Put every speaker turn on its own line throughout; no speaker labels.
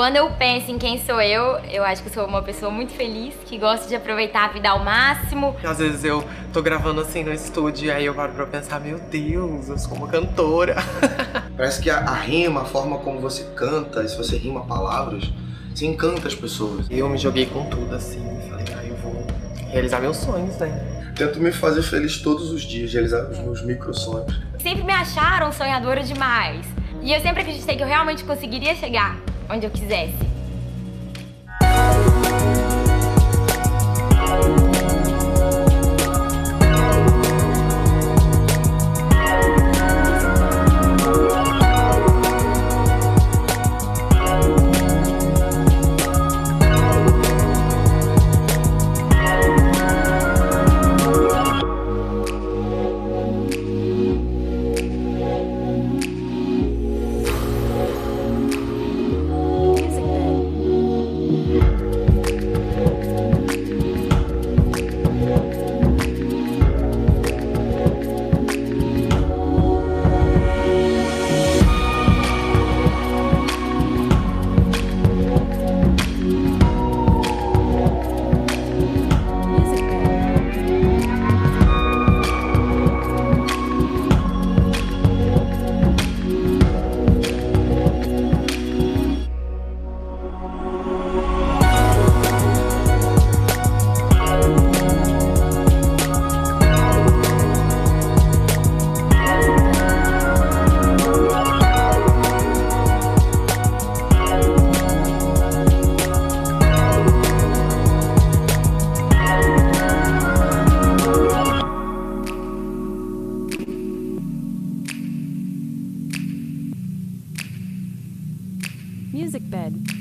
Quando eu penso em quem sou eu, eu acho que eu sou uma pessoa muito feliz, que gosta de aproveitar a vida ao máximo.
Às vezes eu tô gravando assim no estúdio e aí eu paro pra pensar, meu Deus, eu sou uma cantora.
Parece que a, a rima, a forma como você canta, se você rima palavras, você encanta as pessoas.
E eu me joguei com tudo assim, falei, ah, eu vou realizar meus sonhos, né?
Tento me fazer feliz todos os dias, realizar os meus micro sonhos.
Sempre me acharam sonhadora demais. E eu sempre acreditei que eu realmente conseguiria chegar onde eu quisesse.
Music bed.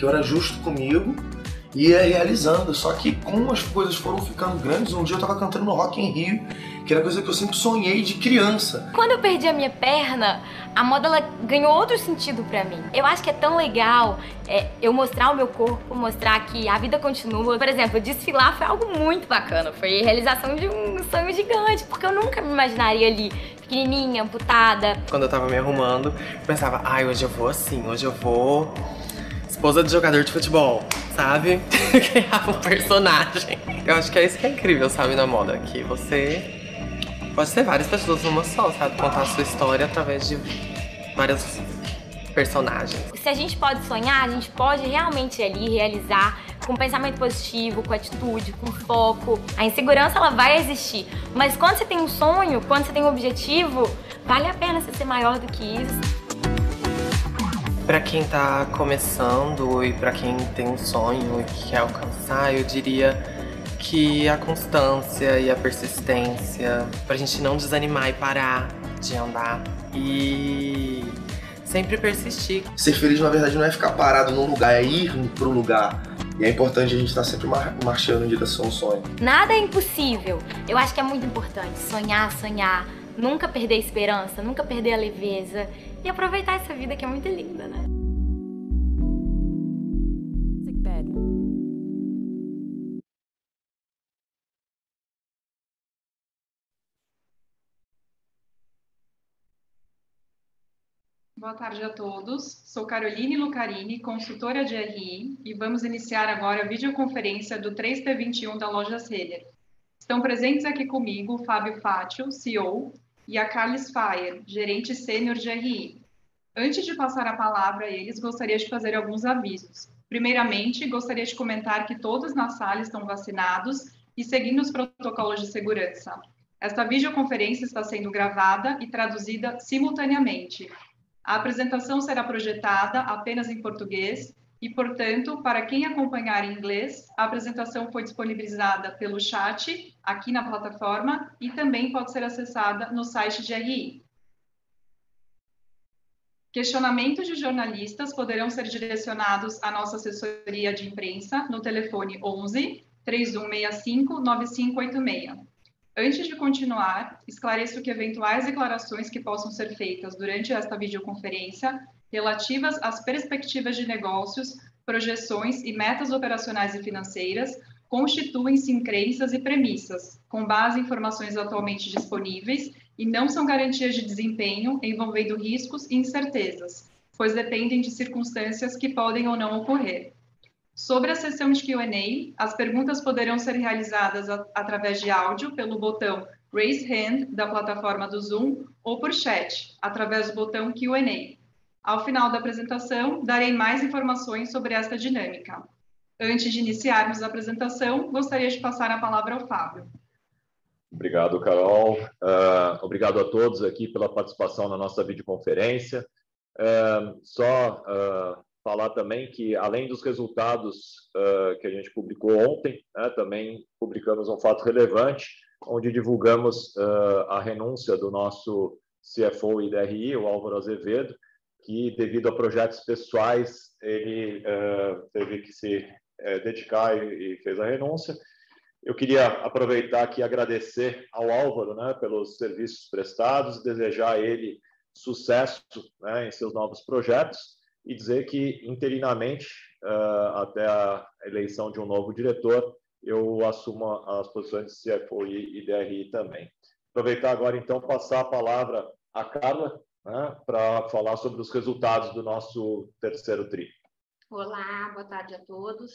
Que eu era justo comigo e ia realizando. Só que como as coisas foram ficando grandes, um dia eu tava cantando no Rock in Rio, que era coisa que eu sempre sonhei de criança.
Quando eu perdi a minha perna, a moda ela ganhou outro sentido pra mim. Eu acho que é tão legal é, eu mostrar o meu corpo, mostrar que a vida continua. Por exemplo, desfilar foi algo muito bacana. Foi a realização de um sonho gigante, porque eu nunca me imaginaria ali pequenininha, amputada.
Quando eu tava me arrumando, eu pensava, ai, hoje eu vou assim, hoje eu vou esposa de jogador de futebol, sabe? Criar um personagem. Eu acho que é isso que é incrível, sabe, na moda, que você pode ser várias pessoas numa só, sabe? Contar a sua história através de várias personagens.
Se a gente pode sonhar, a gente pode realmente ali realizar com pensamento positivo, com atitude, com foco. A insegurança ela vai existir, mas quando você tem um sonho, quando você tem um objetivo, vale a pena você ser maior do que isso.
Pra quem tá começando e pra quem tem um sonho e que quer alcançar, eu diria que a constância e a persistência, pra gente não desanimar e parar de andar e sempre persistir.
Ser feliz, na verdade, não é ficar parado num lugar, é ir pro lugar. E é importante a gente estar sempre mar- marchando em direção ao sonho.
Nada é impossível. Eu acho que é muito importante sonhar, sonhar, nunca perder a esperança, nunca perder a leveza e aproveitar essa vida que é muito linda, né?
Boa tarde a todos. Sou Caroline Lucarini, consultora de RI, e vamos iniciar agora a videoconferência do 3T21 da Lojas Renner. Estão presentes aqui comigo Fábio Fátio, CEO, e a Carles Fayer, gerente sênior de RI. Antes de passar a palavra a eles, gostaria de fazer alguns avisos. Primeiramente, gostaria de comentar que todos na sala estão vacinados e seguindo os protocolos de segurança. Esta videoconferência está sendo gravada e traduzida simultaneamente. A apresentação será projetada apenas em português e, portanto, para quem acompanhar em inglês, a apresentação foi disponibilizada pelo chat aqui na plataforma e também pode ser acessada no site de RI. Questionamentos de jornalistas poderão ser direcionados à nossa assessoria de imprensa no telefone 11 3165 9586. Antes de continuar, esclareço que eventuais declarações que possam ser feitas durante esta videoconferência relativas às perspectivas de negócios, projeções e metas operacionais e financeiras constituem-se em crenças e premissas, com base em informações atualmente disponíveis e não são garantias de desempenho envolvendo riscos e incertezas, pois dependem de circunstâncias que podem ou não ocorrer. Sobre a sessão de Q&A, as perguntas poderão ser realizadas através de áudio pelo botão Raise Hand da plataforma do Zoom ou por chat, através do botão Q&A. Ao final da apresentação, darei mais informações sobre esta dinâmica. Antes de iniciarmos a apresentação, gostaria de passar a palavra ao Fábio.
Obrigado, Carol. Ah, obrigado a todos aqui pela participação na nossa videoconferência. Ah, só ah, falar também que, além dos resultados que a gente publicou ontem, né, também publicamos um fato relevante, onde divulgamos a renúncia do nosso CFO e DRI, o Álvaro Azevedo, que, devido a projetos pessoais, ele ah, teve que se eh, dedicar e, e fez a renúncia. Eu queria aproveitar aqui e agradecer ao Álvaro né, pelos serviços prestados, desejar a ele sucesso né, em seus novos projetos e dizer que, interinamente, ah, até a eleição de um novo diretor, eu assumo as posições de CFO e DRI também. Aproveitar agora, então, passar a palavra à Carla né, para falar sobre os resultados do nosso terceiro TRI.
Olá, boa tarde a todos.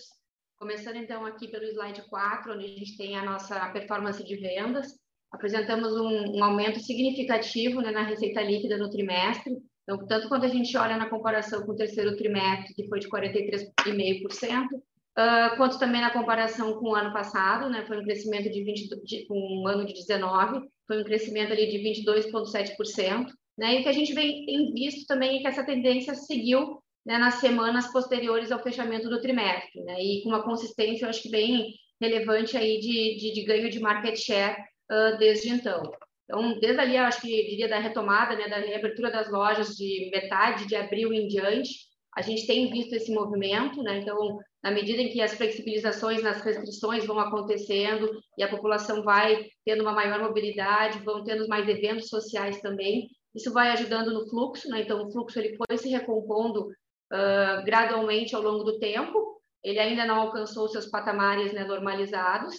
Começando então aqui pelo slide 4, onde a gente tem a nossa performance de vendas. Apresentamos um, um aumento significativo né, na receita líquida no trimestre. Então, tanto quando a gente olha na comparação com o terceiro trimestre, que foi de 43,5%, uh, quanto também na comparação com o ano passado, né, foi um crescimento de 20, de, o ano de 19, foi um crescimento ali de 22,7%. Né, e o que a gente vem, tem visto também é que essa tendência seguiu né, nas semanas posteriores ao fechamento do trimestre, né, e com uma consistência, eu acho que bem relevante aí de, de, de ganho de market share uh, desde então. Então, desde ali, eu acho que diria da retomada, né, da reabertura das lojas de metade de abril em diante, a gente tem visto esse movimento, né? Então, na medida em que as flexibilizações nas restrições vão acontecendo e a população vai tendo uma maior mobilidade, vão tendo mais eventos sociais também, isso vai ajudando no fluxo, né? Então, o fluxo ele foi se recompondo uh, gradualmente ao longo do tempo. Ele ainda não alcançou seus patamares né, normalizados.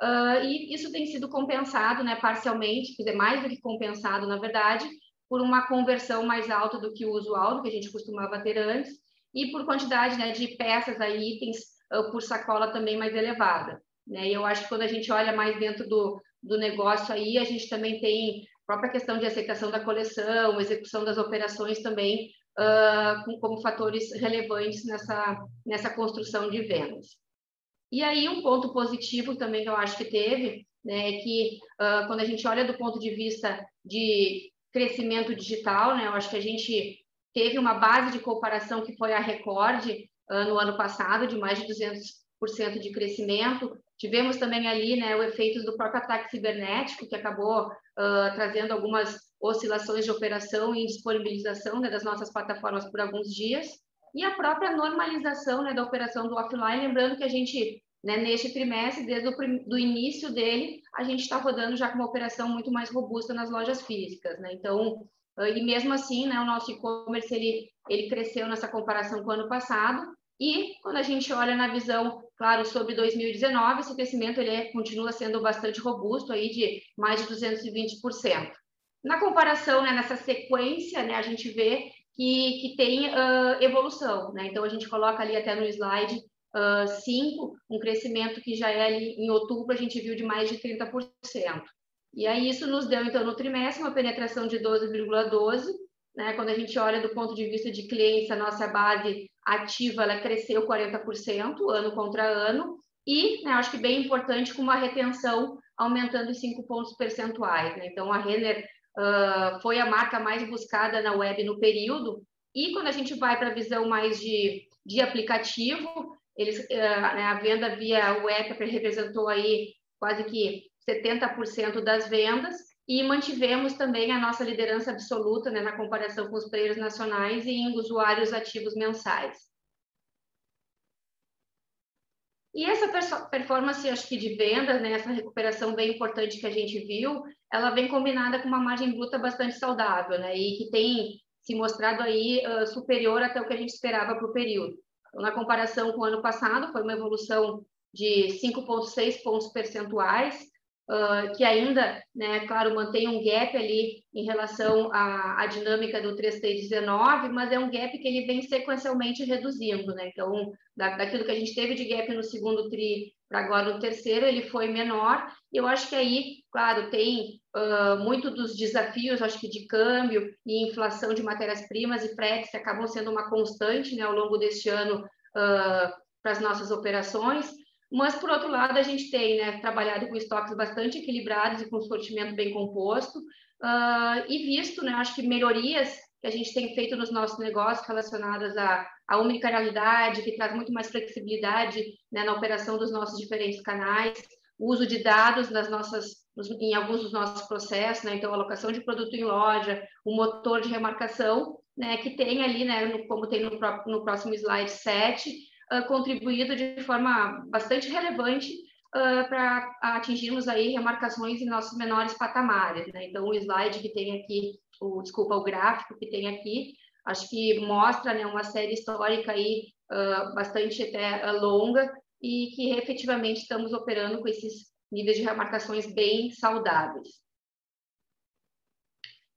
Uh, e isso tem sido compensado, né, parcialmente, quer dizer, mais do que compensado, na verdade, por uma conversão mais alta do que o usual, do que a gente costumava ter antes, e por quantidade né, de peças, aí, itens uh, por sacola também mais elevada. Né? E eu acho que quando a gente olha mais dentro do, do negócio aí, a gente também tem própria questão de aceitação da coleção, execução das operações também uh, com, como fatores relevantes nessa, nessa construção de vendas. E aí um ponto positivo também que eu acho que teve, né, é que uh, quando a gente olha do ponto de vista de crescimento digital, né, eu acho que a gente teve uma base de comparação que foi a recorde uh, no ano passado, de mais de 200% de crescimento. Tivemos também ali né, o efeitos do próprio ataque cibernético, que acabou uh, trazendo algumas oscilações de operação e disponibilização né, das nossas plataformas por alguns dias. E a própria normalização né, da operação do offline, lembrando que a gente, né, neste trimestre, desde o do início dele, a gente está rodando já com uma operação muito mais robusta nas lojas físicas. Né? Então, uh, e mesmo assim, né, o nosso e-commerce ele, ele cresceu nessa comparação com o ano passado, e quando a gente olha na visão, claro, sobre 2019, esse crescimento ele é, continua sendo bastante robusto, aí de mais de 220%. Na comparação, né, nessa sequência, né, a gente vê que, que tem uh, evolução. Né? Então, a gente coloca ali até no slide 5, uh, um crescimento que já é ali em outubro, a gente viu de mais de 30%. E aí isso nos deu, então, no trimestre, uma penetração de 12,12%, né? Quando a gente olha do ponto de vista de clientes, a nossa base ativa ela cresceu 40% ano contra ano e, né, acho que bem importante, com uma retenção aumentando em 5 pontos percentuais. Né? Então, a Renner uh, foi a marca mais buscada na web no período e quando a gente vai para a visão mais de, de aplicativo, eles, uh, né, a venda via web representou aí quase que 70% das vendas e mantivemos também a nossa liderança absoluta né, na comparação com os players nacionais e em usuários ativos mensais. E essa performance, acho que de vendas, né, essa recuperação bem importante que a gente viu, ela vem combinada com uma margem bruta bastante saudável, né, e que tem se mostrado aí uh, superior até o que a gente esperava para o período. Então, na comparação com o ano passado, foi uma evolução de 5,6 pontos percentuais, uh, que ainda, né, claro, mantém um gap ali em relação à, à dinâmica do 3T19, mas é um gap que ele vem sequencialmente reduzindo, né? Então, da, daquilo que a gente teve de gap no segundo tri para agora no terceiro, ele foi menor. Eu acho que aí, claro, tem uh, muito dos desafios, acho que de câmbio e inflação de matérias-primas e fretes que acabam sendo uma constante, né, ao longo deste ano uh, para as nossas operações. Mas, por outro lado, a gente tem né, trabalhado com estoques bastante equilibrados e com sortimento bem composto, uh, e visto, né, acho que melhorias que a gente tem feito nos nossos negócios relacionadas à, à que traz muito mais flexibilidade né, na operação dos nossos diferentes canais, o uso de dados nas nossas, em alguns dos nossos processos, né, então alocação de produto em loja, o motor de remarcação, né, que tem ali, né, no, como tem no, no próximo slide 7, uh, contribuído de forma bastante relevante uh, para atingirmos aí remarcações em nossos menores patamares. Né? Então, o slide que tem aqui, o, desculpa, o gráfico que tem aqui, acho que mostra né, uma série histórica aí uh, bastante até longa e que efetivamente estamos operando com esses níveis de remarcações bem saudáveis.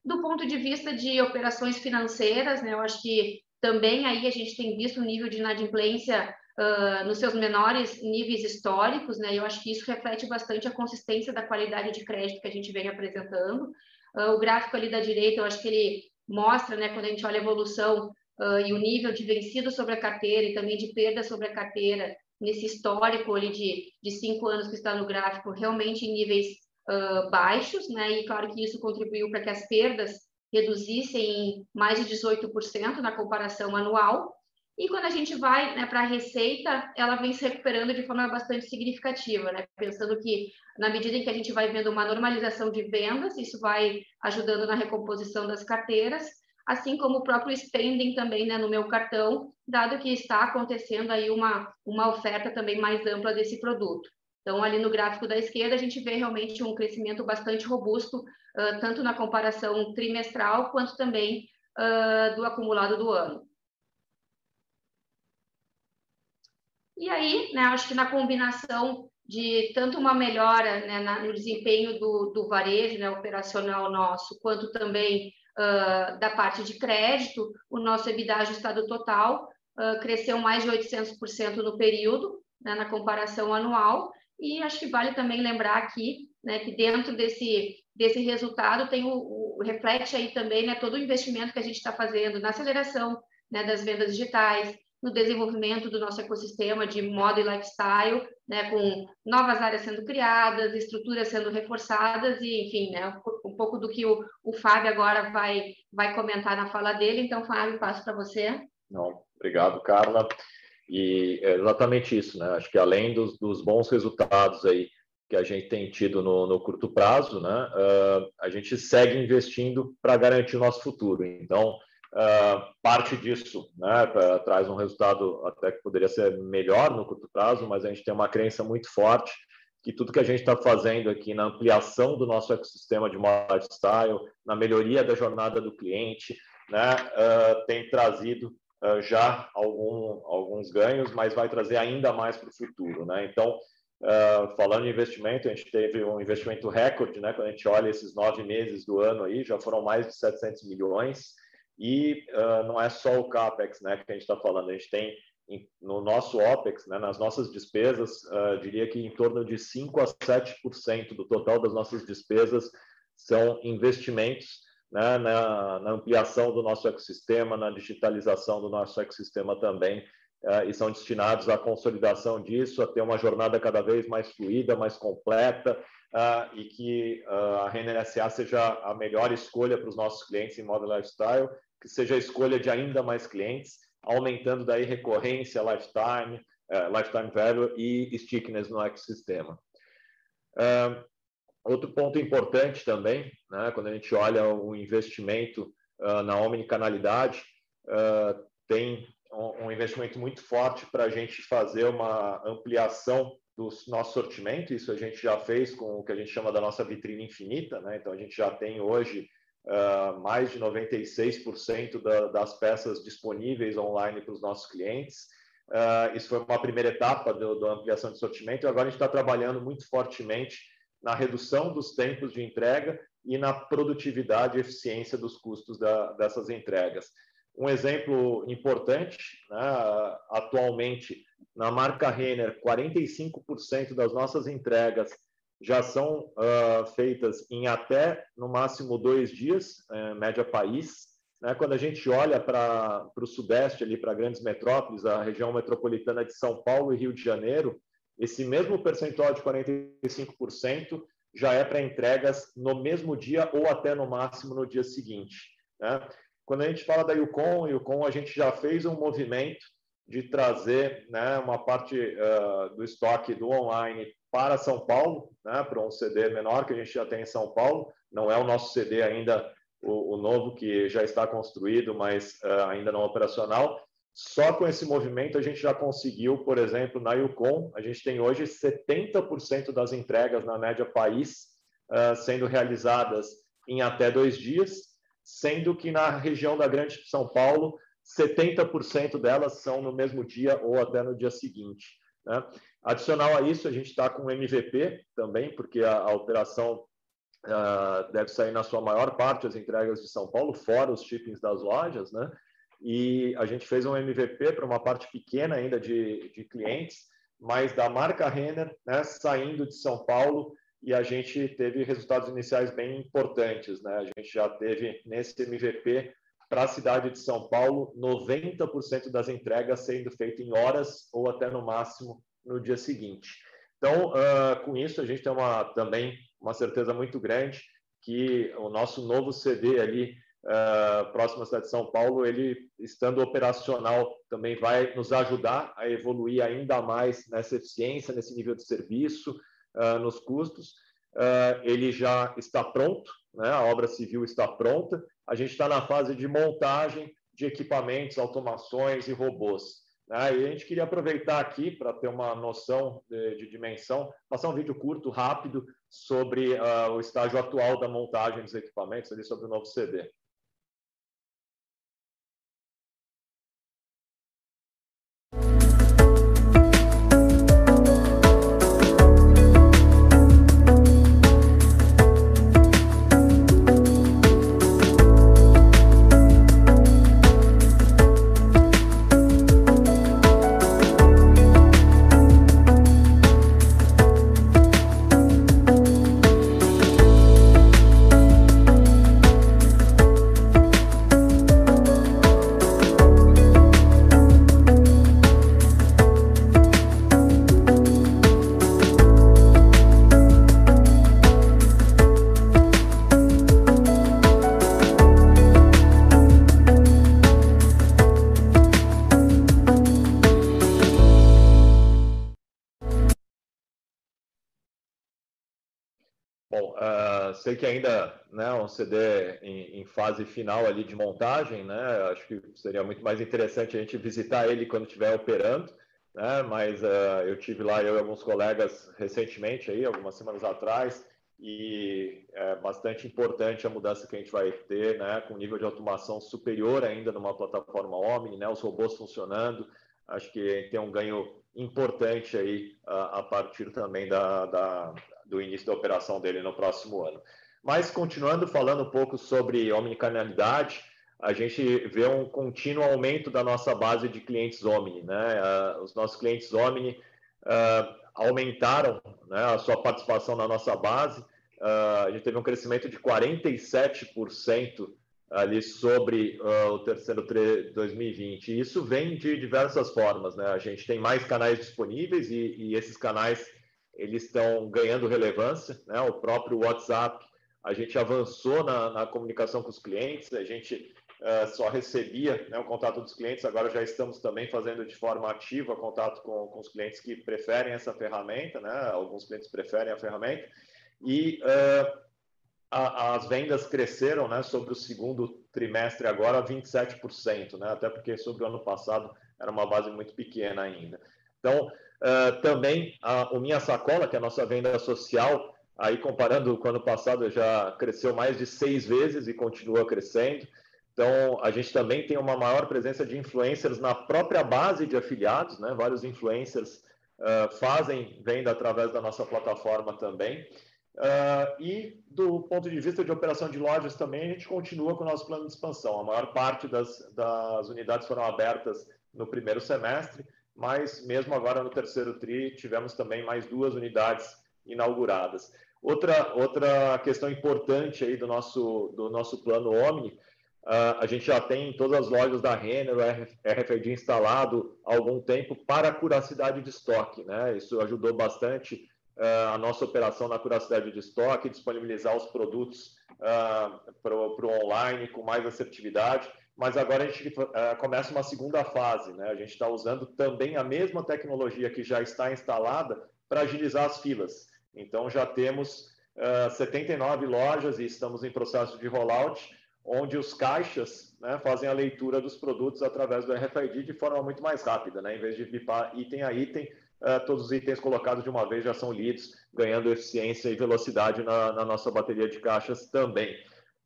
Do ponto de vista de operações financeiras, né, eu acho que também aí a gente tem visto um nível de inadimplência uh, nos seus menores níveis históricos, né? Eu acho que isso reflete bastante a consistência da qualidade de crédito que a gente vem apresentando. Uh, o gráfico ali da direita, eu acho que ele mostra, né, quando a gente olha a evolução uh, e o nível de vencido sobre a carteira e também de perda sobre a carteira, nesse histórico ali de, de cinco anos que está no gráfico, realmente em níveis uh, baixos, né? E claro que isso contribuiu para que as perdas reduzissem em mais de 18% na comparação anual. E quando a gente vai né, para a receita, ela vem se recuperando de forma bastante significativa, né? pensando que na medida em que a gente vai vendo uma normalização de vendas, isso vai ajudando na recomposição das carteiras, assim como o próprio spending também né, no meu cartão, dado que está acontecendo aí uma, uma oferta também mais ampla desse produto. Então, ali no gráfico da esquerda, a gente vê realmente um crescimento bastante robusto, tanto na comparação trimestral, quanto também uh, do acumulado do ano. E aí, né, acho que na combinação de tanto uma melhora né, na, no desempenho do, do varejo né, operacional nosso, quanto também uh, da parte de crédito, o nosso EBITDA ajustado total cresceu mais de 800% no período, né, na comparação anual, e acho que vale também lembrar aqui né, que dentro desse, desse resultado tem o, o reflete aí também né, todo o investimento que a gente está fazendo na aceleração né, das vendas digitais, no desenvolvimento do nosso ecossistema de moda e lifestyle, né, com novas áreas sendo criadas, estruturas sendo reforçadas e, enfim, né, um pouco do que o, o Fábio agora vai, vai comentar na fala dele. Então, Fábio, passo para você.
Não, obrigado, Carla. E é exatamente isso, né? Acho que além dos, dos bons resultados aí que a gente tem tido no, no curto prazo, né? Uh, a gente segue investindo para garantir o nosso futuro. Então, uh, parte disso, né? Pra, traz um resultado até que poderia ser melhor no curto prazo, mas a gente tem uma crença muito forte que tudo que a gente está fazendo aqui na ampliação do nosso ecossistema de lifestyle, na melhoria da jornada do cliente, né? Uh, tem trazido já algum, alguns ganhos, mas vai trazer ainda mais para o futuro. Né? Então, uh, falando em investimento, a gente teve um investimento recorde, né? quando a gente olha esses nove meses do ano aí, já foram mais de 700 milhões, e uh, não é só o CAPEX né, que a gente está falando, a gente tem no nosso OPEX, né, nas nossas despesas, uh, diria que em torno de 5 a 7% do total das nossas despesas são investimentos né, na, na, ampliação do nosso ecossistema, na digitalização do nosso ecossistema também, uh, e são destinados à consolidação disso, a ter uma jornada cada vez mais fluida, mais completa, uh, e que uh, a Renner SA seja a melhor escolha para os nossos clientes em modo lifestyle, que seja a escolha de ainda mais clientes, aumentando daí recorrência, lifetime, lifetime value e stickiness no ecossistema. Uh, Outro ponto importante também, né, quando a gente olha o investimento uh, na omnicanalidade, uh, tem um, um, investimento muito forte para a gente fazer uma ampliação do nosso sortimento. Isso a gente já fez com o que a gente chama da nossa vitrine infinita. Né? Então, a gente já tem hoje uh, mais de 96% da, das peças disponíveis online para os nossos clientes. isso foi uma primeira etapa da ampliação de sortimento. E agora a gente está trabalhando muito fortemente na redução dos tempos de entrega e na produtividade e eficiência dos custos da, dessas entregas. Um exemplo importante, né, atualmente, na marca Renner, 45% das nossas entregas já são uh, feitas em até, no máximo, dois dias, uh, média país. Né? Quando a gente olha para o sudeste, para grandes metrópoles, a região metropolitana de São Paulo e Rio de Janeiro, esse mesmo percentual de 45% já é para entregas no mesmo dia ou até no máximo no dia seguinte. Né? Quando a gente fala da Yukon, Yukon a gente já fez um movimento de trazer né, uma parte uh, do estoque do online para São Paulo, né, para um CD menor que a gente já tem em São Paulo. Não é o nosso CD ainda o, o novo que já está construído, mas uh, ainda não operacional. Só com esse movimento a gente já conseguiu, por exemplo, na Yukon, a gente tem hoje 70% das entregas na média país uh, sendo realizadas em até dois dias, sendo que na região da Grande São Paulo, 70% delas são no mesmo dia ou até no dia seguinte. Né? Adicional a isso, a gente está com MVP também, porque a, a operação uh, deve sair na sua maior parte as entregas de São Paulo, fora os shippings das lojas, né? E a gente fez um MVP para uma parte pequena ainda de, de clientes, mas da marca Renner, né, saindo de São Paulo, e a gente teve resultados iniciais bem importantes. Né? A gente já teve nesse MVP para a cidade de São Paulo 90% das entregas sendo feitas em horas ou até no máximo no dia seguinte. Então, uh, com isso, a gente tem uma, também uma certeza muito grande que o nosso novo CD ali uh, próximo à cidade de São Paulo, ele estando operacional também vai nos ajudar a evoluir ainda mais nessa eficiência, nesse nível de serviço, uh, nos custos. Uh, ele já está pronto, né? a obra civil está pronta. A gente está na fase de montagem de equipamentos, automações e robôs. Né? E a gente queria aproveitar aqui para ter uma noção de, de, dimensão, passar um vídeo curto, rápido, sobre uh, o estágio atual da montagem dos equipamentos, ali sobre o novo CD. Que ainda né, um CD em, em, fase final ali de montagem, né? Acho que seria muito mais interessante a gente visitar ele quando estiver operando, né? Mas uh, eu tive lá eu e alguns colegas recentemente aí, algumas semanas atrás, e é bastante importante a mudança que a gente vai ter, né? Com nível de automação superior ainda numa plataforma Omni, né? Os robôs funcionando, acho que tem um ganho importante aí a, a partir também da, da do início da operação dele no próximo ano. Mas, continuando falando um pouco sobre omnicanalidade, a gente vê um contínuo aumento da nossa base de clientes Omni. Né? Uh, os nossos clientes Omni uh, aumentaram né, a sua participação na nossa base. Uh, a gente teve um crescimento de 47% ali sobre o terceiro de 2020. E isso vem de diversas formas. Né? A gente tem mais canais disponíveis e, e esses canais eles estão ganhando relevância, né? O próprio WhatsApp, a gente avançou na, na comunicação com os clientes, a gente uh, só recebia né, o contato dos clientes, agora já estamos também fazendo de forma ativa contato com, com os clientes que preferem essa ferramenta, né? Alguns clientes preferem a ferramenta e uh, a, as vendas cresceram, né? Sobre o segundo trimestre agora 27%, né? Até porque sobre o ano passado era uma base muito pequena ainda. Então Uh, também a, o Minha Sacola, que é a nossa venda social, aí comparando com o ano passado, já cresceu mais de seis vezes e continua crescendo. Então, a gente também tem uma maior presença de influencers na própria base de afiliados, né? Vários influencers uh, fazem venda através da nossa plataforma também. Uh, e do ponto de vista de operação de lojas também, a gente continua com o nosso plano de expansão. A maior parte das, das unidades foram abertas no primeiro semestre mas mesmo agora no terceiro TRI tivemos também mais duas unidades inauguradas. Outra, outra questão importante aí do nosso, do nosso plano Omni, uh, a gente já tem em todas as lojas da Renner o RFID instalado há algum tempo para a curacidade de estoque. Né? Isso ajudou bastante uh, a nossa operação na curacidade de estoque, disponibilizar os produtos uh, para o online com mais assertividade mas agora a gente começa uma segunda fase. Né? A gente está usando também a mesma tecnologia que já está instalada para agilizar as filas. Então, já temos uh, 79 lojas e estamos em processo de rollout, onde os caixas né, fazem a leitura dos produtos através do RFID de forma muito mais rápida. Né? Em vez de bipar item a item, uh, todos os itens colocados de uma vez já são lidos, ganhando eficiência e velocidade na, na nossa bateria de caixas também.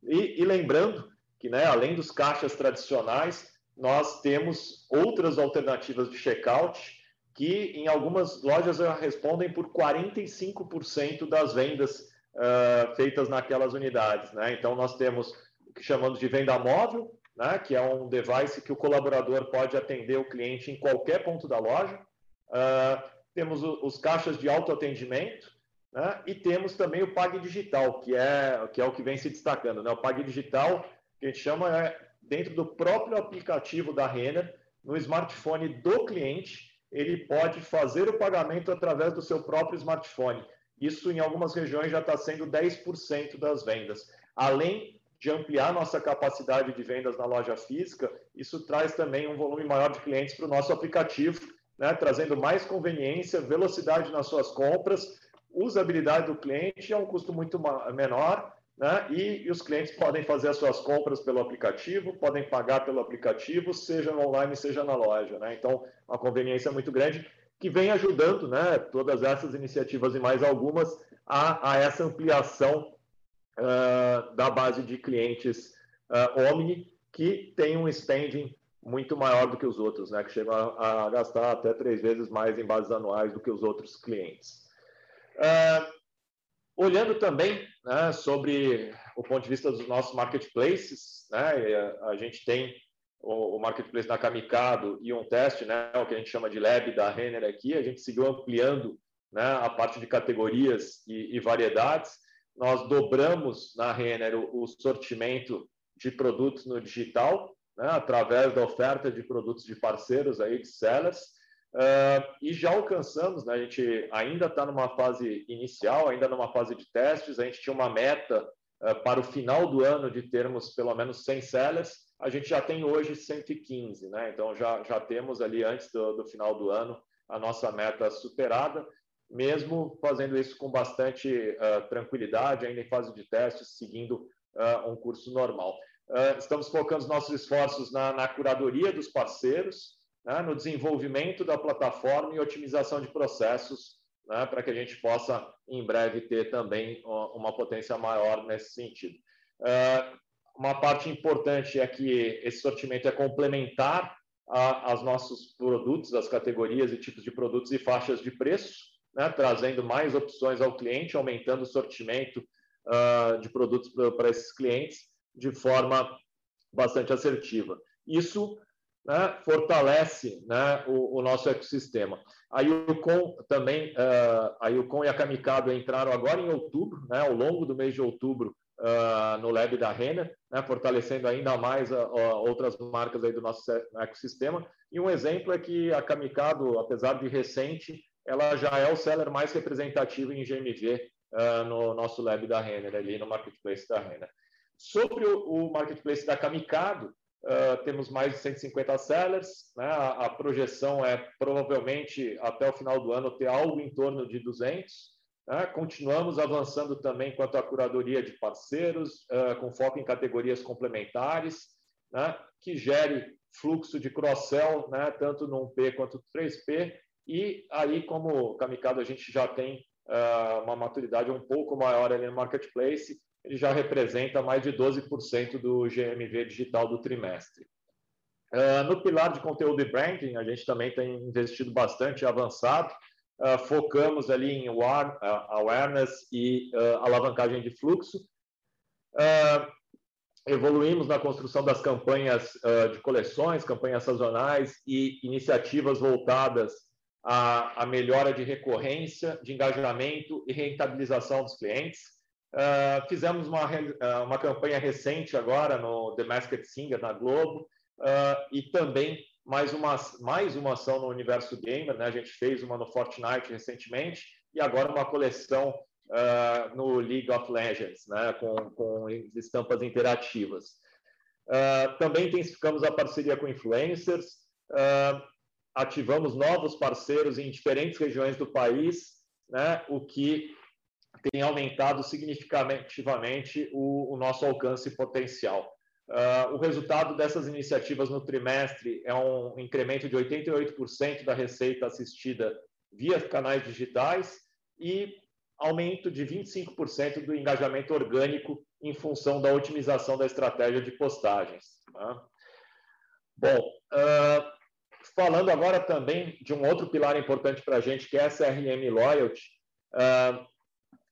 E, e lembrando que, né, além dos caixas tradicionais, nós temos outras alternativas de checkout que, em algumas lojas, respondem por 45% das vendas uh, feitas naquelas unidades. Né? Então, nós temos o que chamamos de venda móvel, né, que é um device que o colaborador pode atender o cliente em qualquer ponto da loja. Uh, temos o, os caixas de autoatendimento, né, e temos também o Pag Digital, que é, que é o que vem se destacando. Né? O Pag Digital que a gente chama é dentro do próprio aplicativo da Renner, no smartphone do cliente, ele pode fazer o pagamento através do seu próprio smartphone. Isso em algumas regiões já está sendo 10% das vendas. Além de ampliar nossa capacidade de vendas na loja física, isso traz também um volume maior de clientes para o nosso aplicativo, né, trazendo mais conveniência, velocidade nas suas compras, usabilidade do cliente a um custo muito menor né? E, e, os clientes podem fazer as suas compras pelo aplicativo, podem pagar pelo aplicativo, seja online, seja na loja. Né? Então, uma conveniência muito grande que vem ajudando né, todas essas iniciativas e mais algumas a, a essa ampliação uh, da base de clientes uh, Omni, que tem um spending muito maior do que os outros, né, que chegam a, a gastar até três vezes mais em bases anuais do que os outros clientes. Uh, Olhando também né, sobre o ponto de vista dos nossos marketplaces, né, a gente tem o, marketplace da Kamikado e um teste, né, o que a gente chama de lab da Renner aqui, a gente seguiu ampliando né, a parte de categorias e, e variedades. Nós dobramos na Renner o, o sortimento de produtos no digital, né, através da oferta de produtos de parceiros aí, de sellers, Uh, e já alcançamos, né, a gente ainda está numa fase inicial, ainda numa fase de testes, a gente tinha uma meta uh, para o final do ano de termos pelo menos 100 sellers, a gente já tem hoje 115, né? então já, já temos ali antes do, do final do ano a nossa meta superada, mesmo fazendo isso com bastante uh, tranquilidade, ainda em fase de testes, seguindo um curso normal. Estamos focando os nossos esforços na, na curadoria dos parceiros, né, no desenvolvimento da plataforma e otimização de processos, né, para que a gente possa, em breve, ter também uma potência maior nesse sentido. uma parte importante é que esse sortimento é complementar aos nossos produtos, as categorias e tipos de produtos e faixas de preço, né, trazendo mais opções ao cliente, aumentando o sortimento uh, de produtos para esses clientes de forma bastante assertiva. Isso né, fortalece né, o, o, nosso ecossistema. A Yukon também, uh, a Yukon e a Kamikado entraram agora em outubro, né, ao longo do mês de outubro, uh, no Lab da Renner, né, fortalecendo ainda mais a, a outras marcas aí do nosso ecossistema. E um exemplo é que a Kamikado, apesar de recente, ela já é o seller mais representativo em GMV uh, no nosso lab da Renner, ali no marketplace da Renner. Sobre o, o marketplace da Kamikado, uh, temos mais de 150 sellers, né? a, a, projeção é provavelmente até o final do ano ter algo em torno de 200. Né? Continuamos avançando também quanto à curadoria de parceiros, uh, com foco em categorias complementares, né? que gere fluxo de cross-sell, né? tanto no 1P quanto no 3P, e aí, como Kamikado, a gente já tem uh, uma maturidade um pouco maior ali no marketplace, ele já representa mais de 12% do GMV digital do trimestre. Uh, no pilar de conteúdo e branding, a gente também tem investido bastante avançado. Uh, focamos ali em war, awareness e alavancagem de fluxo. evoluímos na construção das campanhas de coleções, campanhas sazonais e iniciativas voltadas a, a melhora de recorrência, de engajamento e rentabilização dos clientes. Uh, fizemos uma, uh, uma campanha recente agora no The Masked Singer na Globo uh, e também mais uma, mais uma ação no universo gamer. Né? A gente fez uma no Fortnite recentemente e agora uma coleção no League of Legends, né? com, com estampas interativas. também intensificamos a parceria com influencers ativamos novos parceiros em diferentes regiões do país, né, o que tem aumentado significativamente o, o nosso alcance potencial. Uh, o resultado dessas iniciativas no trimestre é um incremento de 88% da receita assistida via canais digitais e aumento de 25% do engajamento orgânico em função da otimização da estratégia de postagens. Tá? Bom, uh, falando agora também de um outro pilar importante para a gente, que é a CRM Loyalty, uh,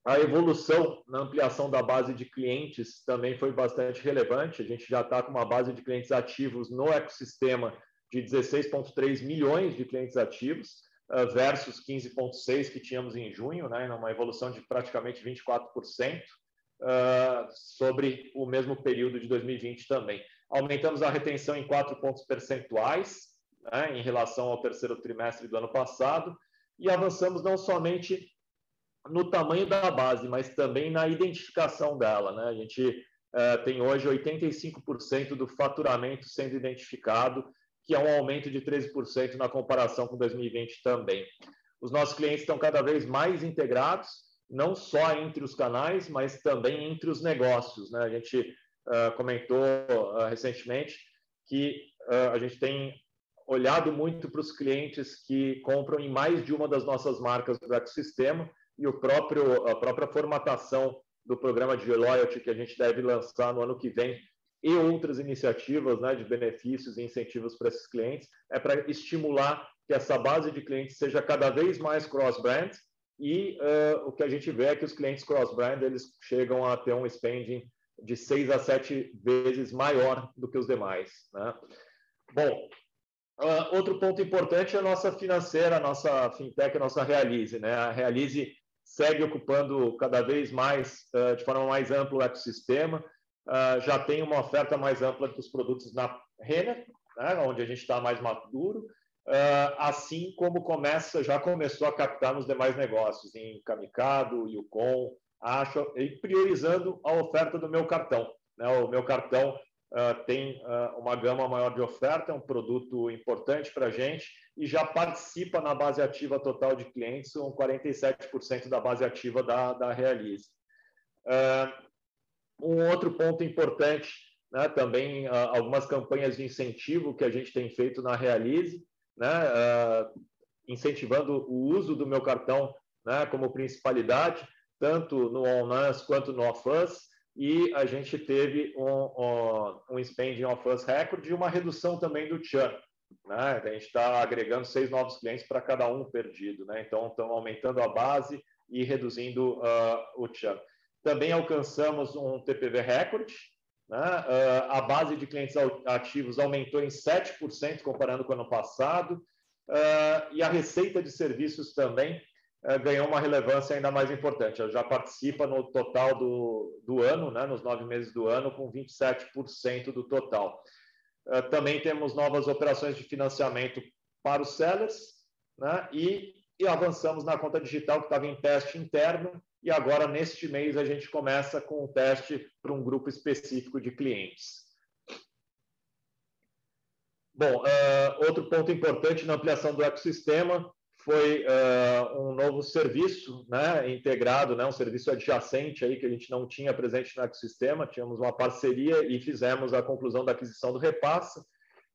a evolução na ampliação da base de clientes também foi bastante relevante. A gente já está com uma base de clientes ativos no ecossistema de 16,3 milhões de clientes ativos, uh, versus 15,6 que tínhamos em junho, né, uma evolução de praticamente 24%, uh, sobre o mesmo período de 2020 também. Aumentamos a retenção em 4 pontos percentuais, né, em relação ao terceiro trimestre do ano passado, e avançamos não somente no tamanho da base, mas também na identificação dela. Né? A gente é, tem hoje 85% do faturamento sendo identificado, que é um aumento de 13% na comparação com 2020 também. Os nossos clientes estão cada vez mais integrados, não só entre os canais, mas também entre os negócios. Né? A gente uh, comentou uh, recentemente que uh, a gente tem olhado muito para os clientes que compram em mais de uma das nossas marcas do ecossistema e o próprio, a própria formatação do programa de loyalty que a gente deve lançar no ano que vem e outras iniciativas né, de benefícios e incentivos para esses clientes é para estimular que essa base de clientes seja cada vez mais cross-brand e uh, o que a gente vê é que os clientes cross-brand eles chegam a ter um spending de seis a sete vezes maior do que os demais. Né? Bom, Uh, outro ponto importante é a nossa financeira, a nossa fintech, a nossa Realize. Né? A Realize segue ocupando cada vez mais, uh, de forma mais ampla, o ecossistema. Uh, já tem uma oferta mais ampla dos produtos na Renner, né? onde a gente está mais maduro, assim como começa, já começou a captar nos demais negócios, em Kamikado, Yukon, Acho, e priorizando a oferta do meu cartão. Né? O meu cartão uh, tem uh, uma gama maior de oferta, é um produto importante para a gente e já participa na base ativa total de clientes, com 47% da base ativa da, da Realize. um outro ponto importante, né, também algumas campanhas de incentivo que a gente tem feito na Realize, né, incentivando o uso do meu cartão né, como principalidade, tanto no OnUs quanto no OffUs, e a gente teve um, um, um spending OffUs recorde e uma redução também do churn. Né? A gente está agregando seis novos clientes para cada um perdido, né? então estão aumentando a base e reduzindo uh, o churn. Também alcançamos um TPV recorde, né? Uh, a base de clientes ativos aumentou em 7% comparando com o ano passado, uh, e a receita de serviços também ganhou uma relevância ainda mais importante. Ela já participa no total do, do ano, né, nos nove meses do ano, com 27% do total. É, também temos novas operações de financiamento para os sellers né, e, e avançamos na conta digital que estava em teste interno e agora, neste mês, a gente começa com o teste para um grupo específico de clientes. Bom, uh, outro ponto importante na ampliação do ecossistema foi uh, um novo serviço né, integrado, né, um serviço adjacente aí que a gente não tinha presente no ecossistema. Tínhamos uma parceria e fizemos a conclusão da aquisição do Repassa.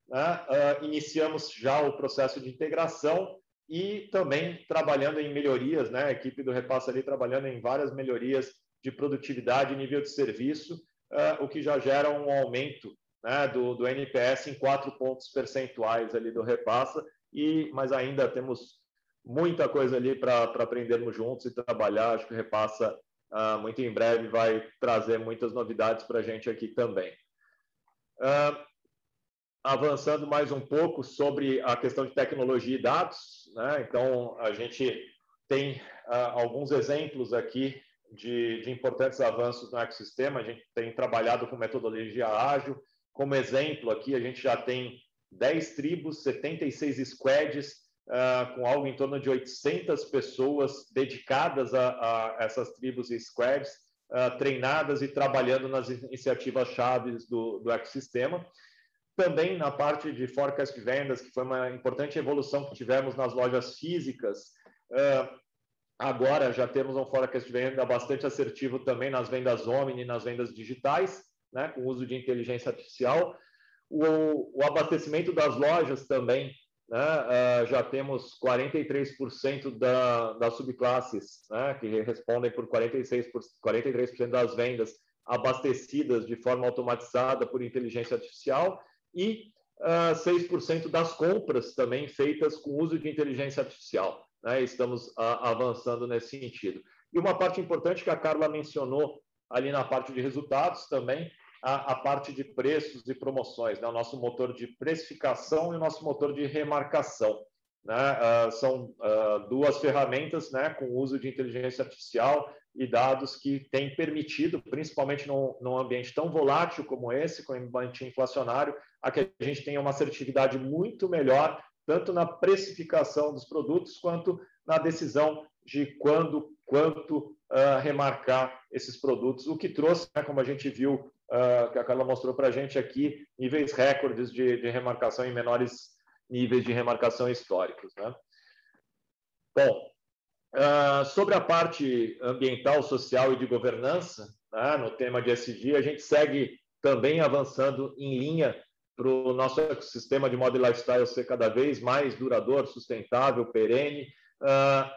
Né, uh, iniciamos já o processo de integração e também trabalhando em melhorias, né, a equipe do Repassa ali trabalhando em várias melhorias de produtividade e nível de serviço, uh, o que já gera um aumento né, do, do NPS em quatro pontos percentuais ali do Repassa, e, mas ainda temos muita coisa ali para aprendermos juntos e trabalhar. Acho que repassa uh, muito em breve vai trazer muitas novidades para a gente aqui também. Uh, avançando mais um pouco sobre a questão de tecnologia e dados, né? então a gente tem uh, alguns exemplos aqui de, de, importantes avanços no ecossistema. A gente tem trabalhado com metodologia ágil. Como exemplo, aqui a gente já tem 10 tribos, 76 squads uh, com algo em torno de 800 pessoas dedicadas a, a essas tribos e squads, uh, treinadas e trabalhando nas iniciativas chaves do, do ecossistema. Também na parte de forecast vendas, que foi uma importante evolução que tivemos nas lojas físicas, uh, agora já temos um forecast venda bastante assertivo também nas vendas omni nas vendas digitais, né, com uso de inteligência artificial. O, o abastecimento das lojas também né, uh, já temos 43% da, das subclasses, né, que respondem por 46 por, 43% das vendas abastecidas de forma automatizada por inteligência artificial e uh, ah, 6% das compras também feitas com uso de inteligência artificial. Né, estamos uh, avançando nesse sentido. E uma parte importante que a Carla mencionou ali na parte de resultados também a, a parte de preços e promoções, né? o nosso motor de precificação e o nosso motor de remarcação. Né? Uh, são uh, duas ferramentas né, com uso de inteligência artificial e dados que têm permitido, principalmente num, num ambiente tão volátil como esse, com ambiente inflacionário, a que a gente tenha uma assertividade muito melhor, tanto na precificação dos produtos, quanto na decisão de quando, quanto uh, remarcar esses produtos, o que trouxe, né, como a gente viu uh, que a Carla mostrou para a gente aqui, níveis recordes de, de, remarcação em menores níveis de remarcação históricos. Né? Bom, uh, sobre a parte ambiental, social e de governança, né, no tema de SG, a gente segue também avançando em linha para o nosso ecossistema de moda e lifestyle ser cada vez mais duradouro, sustentável, perene. Uh,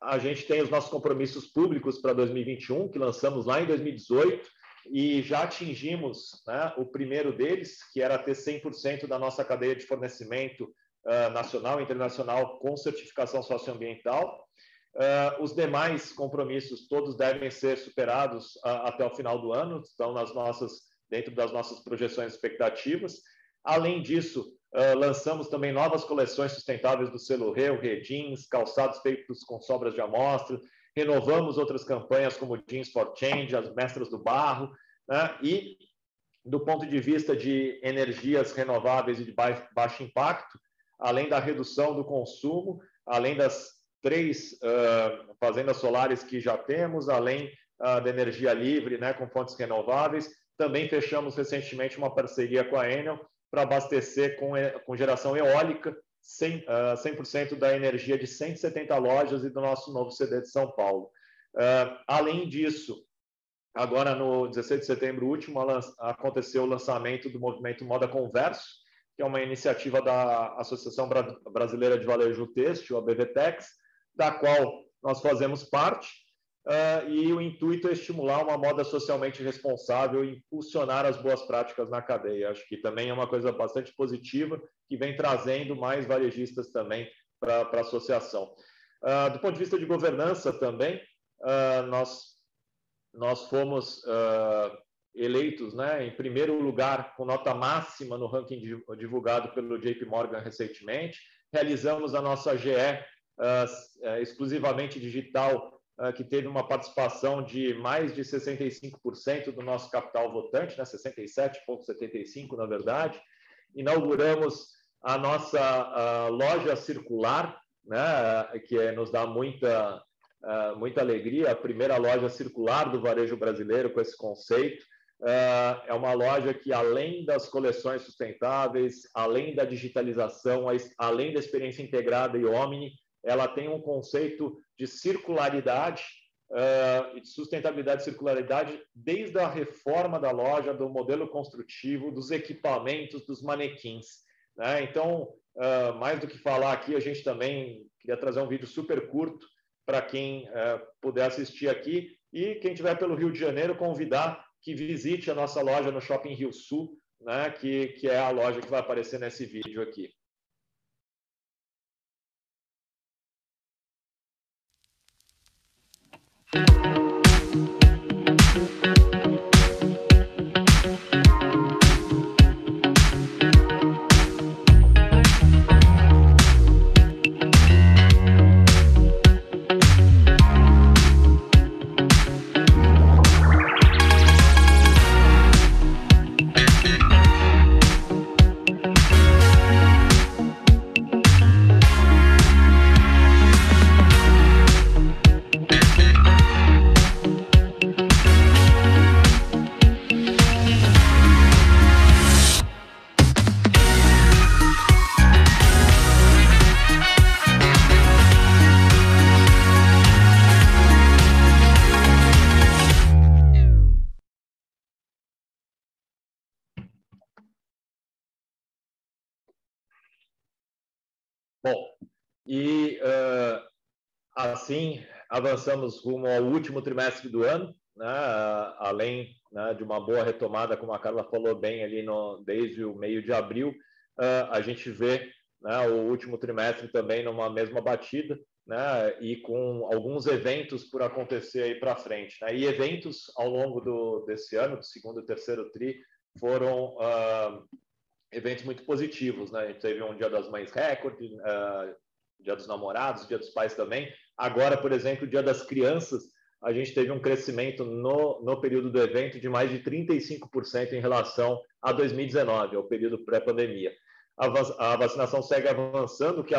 a gente tem os nossos compromissos públicos para 2021, que lançamos lá em 2018, e já atingimos né, o primeiro deles, que era ter 100% da nossa cadeia de fornecimento uh, nacional e internacional com certificação socioambiental. Uh, os demais compromissos todos devem ser superados uh, até o final do ano, estão nas nossas dentro das nossas projeções expectativas. Além disso, lançamos também novas coleções sustentáveis do selo Reu, Redins, calçados feitos com sobras de amostra, renovamos outras campanhas como Jeans for Change, as Mestras do Barro, né? e do ponto de vista de energias renováveis e de baixo impacto, além da redução do consumo, além das três uh, fazendas solares que já temos, além uh, da energia livre, né, com fontes renováveis, Também fechamos recentemente uma parceria com a Enel para abastecer com, com geração eólica 100%, uh, 100 da energia de 170 lojas e do nosso novo CD de São Paulo. Uh, além disso, agora no 16 de setembro último, aconteceu o lançamento do movimento Moda Converso, que é uma iniciativa da Associação Brasileira de Varejo Têxtil, a BVTEX, da qual nós fazemos parte, e o intuito é estimular uma moda socialmente responsável e impulsionar as boas práticas na cadeia. Acho que também é uma coisa bastante positiva, que vem trazendo mais varejistas também para a associação. Do ponto de vista de governança também, nós, nós fomos eleitos né, em primeiro lugar com nota máxima no ranking divulgado pelo JP Morgan recentemente. Realizamos a nossa GE uh, exclusivamente digital, uh, que teve uma participação de mais de 65% do nosso capital votante, né, 67,75% na verdade. Inauguramos a nossa uh, loja circular, né, que é, nos dá muita, muita alegria, a primeira loja circular do varejo brasileiro com esse conceito. Uh, é uma loja que, além das coleções sustentáveis, além da digitalização, além da experiência integrada e Omni, ela tem um conceito de circularidade uh, e de sustentabilidade e circularidade desde a reforma da loja, do modelo construtivo, dos equipamentos, dos manequins. Né? Então, uh, mais do que falar aqui, a gente também queria trazer um vídeo super curto para quem puder assistir aqui e quem estiver pelo Rio de Janeiro, convidar que visite a nossa loja no Shopping Rio Sul, né, que, que é a loja que vai aparecer nesse vídeo aqui. E uh, assim avançamos rumo ao último trimestre do ano, né, além né, de uma boa retomada, como a Carla falou bem ali no, desde o meio de abril, uh, a gente vê né, o último trimestre também numa mesma batida, né, e com alguns eventos por acontecer aí para frente. Né, e eventos ao longo do, desse ano, do segundo e terceiro TRI, foram uh, eventos muito positivos, né? A gente teve um Dia das Mães recorde, uh, Dia dos Namorados, Dia dos Pais também. Agora, por exemplo, Dia das Crianças, a gente teve um crescimento no, no período do evento de mais de 35% em relação a 2019, ao período pré-pandemia. A, a vacinação segue avançando, o que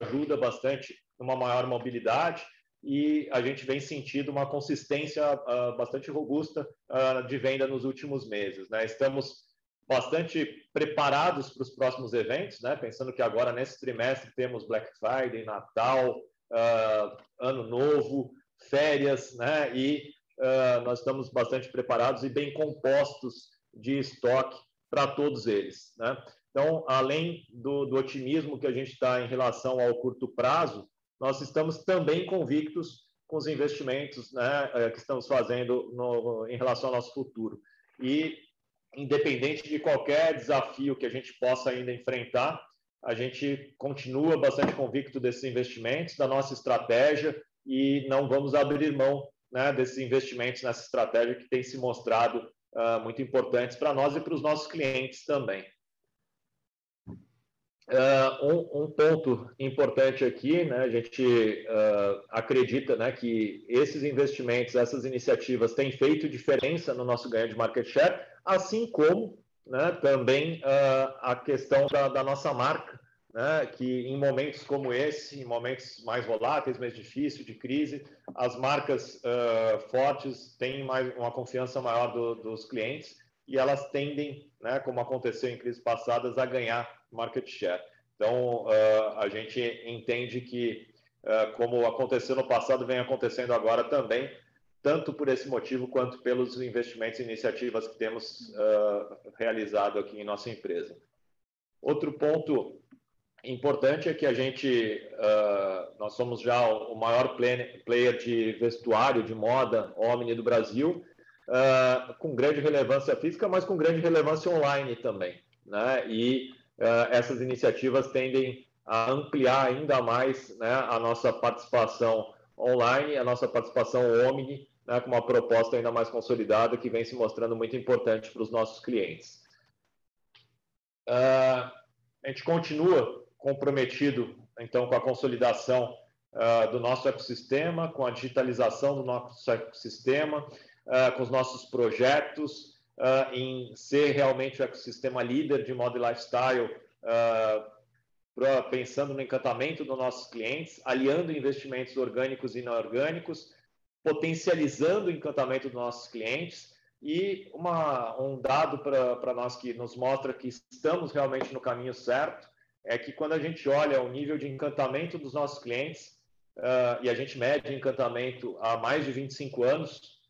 ajuda bastante numa maior mobilidade e a gente vem sentindo uma consistência uh, bastante robusta uh, de venda nos últimos meses. Né? Estamos bastante preparados para os próximos eventos, né? Pensando que agora nesse trimestre temos Black Friday, Natal, uh, Ano Novo, férias, né? E uh, nós estamos bastante preparados e bem compostos de estoque para todos eles, né? Então, além do, do otimismo que a gente está em relação ao curto prazo, nós estamos também convictos com os investimentos né, eh, que estamos fazendo no, em relação ao nosso futuro. E independente de qualquer desafio que a gente possa ainda enfrentar, a gente continua bastante convicto desses investimentos, da nossa estratégia e não vamos abrir mão né, desses investimentos nessa estratégia que tem se mostrado uh, muito importantes para nós e para os nossos clientes também. Uh, um, um, ponto importante aqui, né, a gente uh, acredita né, que esses investimentos, essas iniciativas têm feito diferença no nosso ganho de market share, assim como né, também uh, a questão da, da, nossa marca, né, que em momentos como esse, em momentos mais voláteis, mais difíceis, de crise, as marcas uh, fortes têm mais uma confiança maior do, dos clientes e elas tendem, né, como aconteceu em crises passadas, a ganhar market share. Então, uh, a gente entende que, uh, como aconteceu no passado, vem acontecendo agora também, tanto por esse motivo quanto pelos investimentos e iniciativas que temos uh, realizado aqui em nossa empresa. Outro ponto importante é que a gente, nós somos já o maior player de vestuário, de moda, Omni do Brasil, com grande relevância física, mas com grande relevância online também. Né? E uh, essas iniciativas tendem a ampliar ainda mais né, a nossa participação online, a nossa participação Omni, né, com uma proposta ainda mais consolidada que vem se mostrando muito importante para os nossos clientes. Uh, a gente continua comprometido, então, com a consolidação uh, do nosso ecossistema, com a digitalização do nosso ecossistema, uh, com os nossos projetos, em ser realmente o ecossistema líder de moda e lifestyle, pra, pensando no encantamento dos nossos clientes, aliando investimentos orgânicos e inorgânicos, potencializando o encantamento dos nossos clientes e uma, um dado para nós que nos mostra que estamos realmente no caminho certo é que quando a gente olha o nível de encantamento dos nossos clientes, uh, e a gente mede encantamento há mais de 25 anos,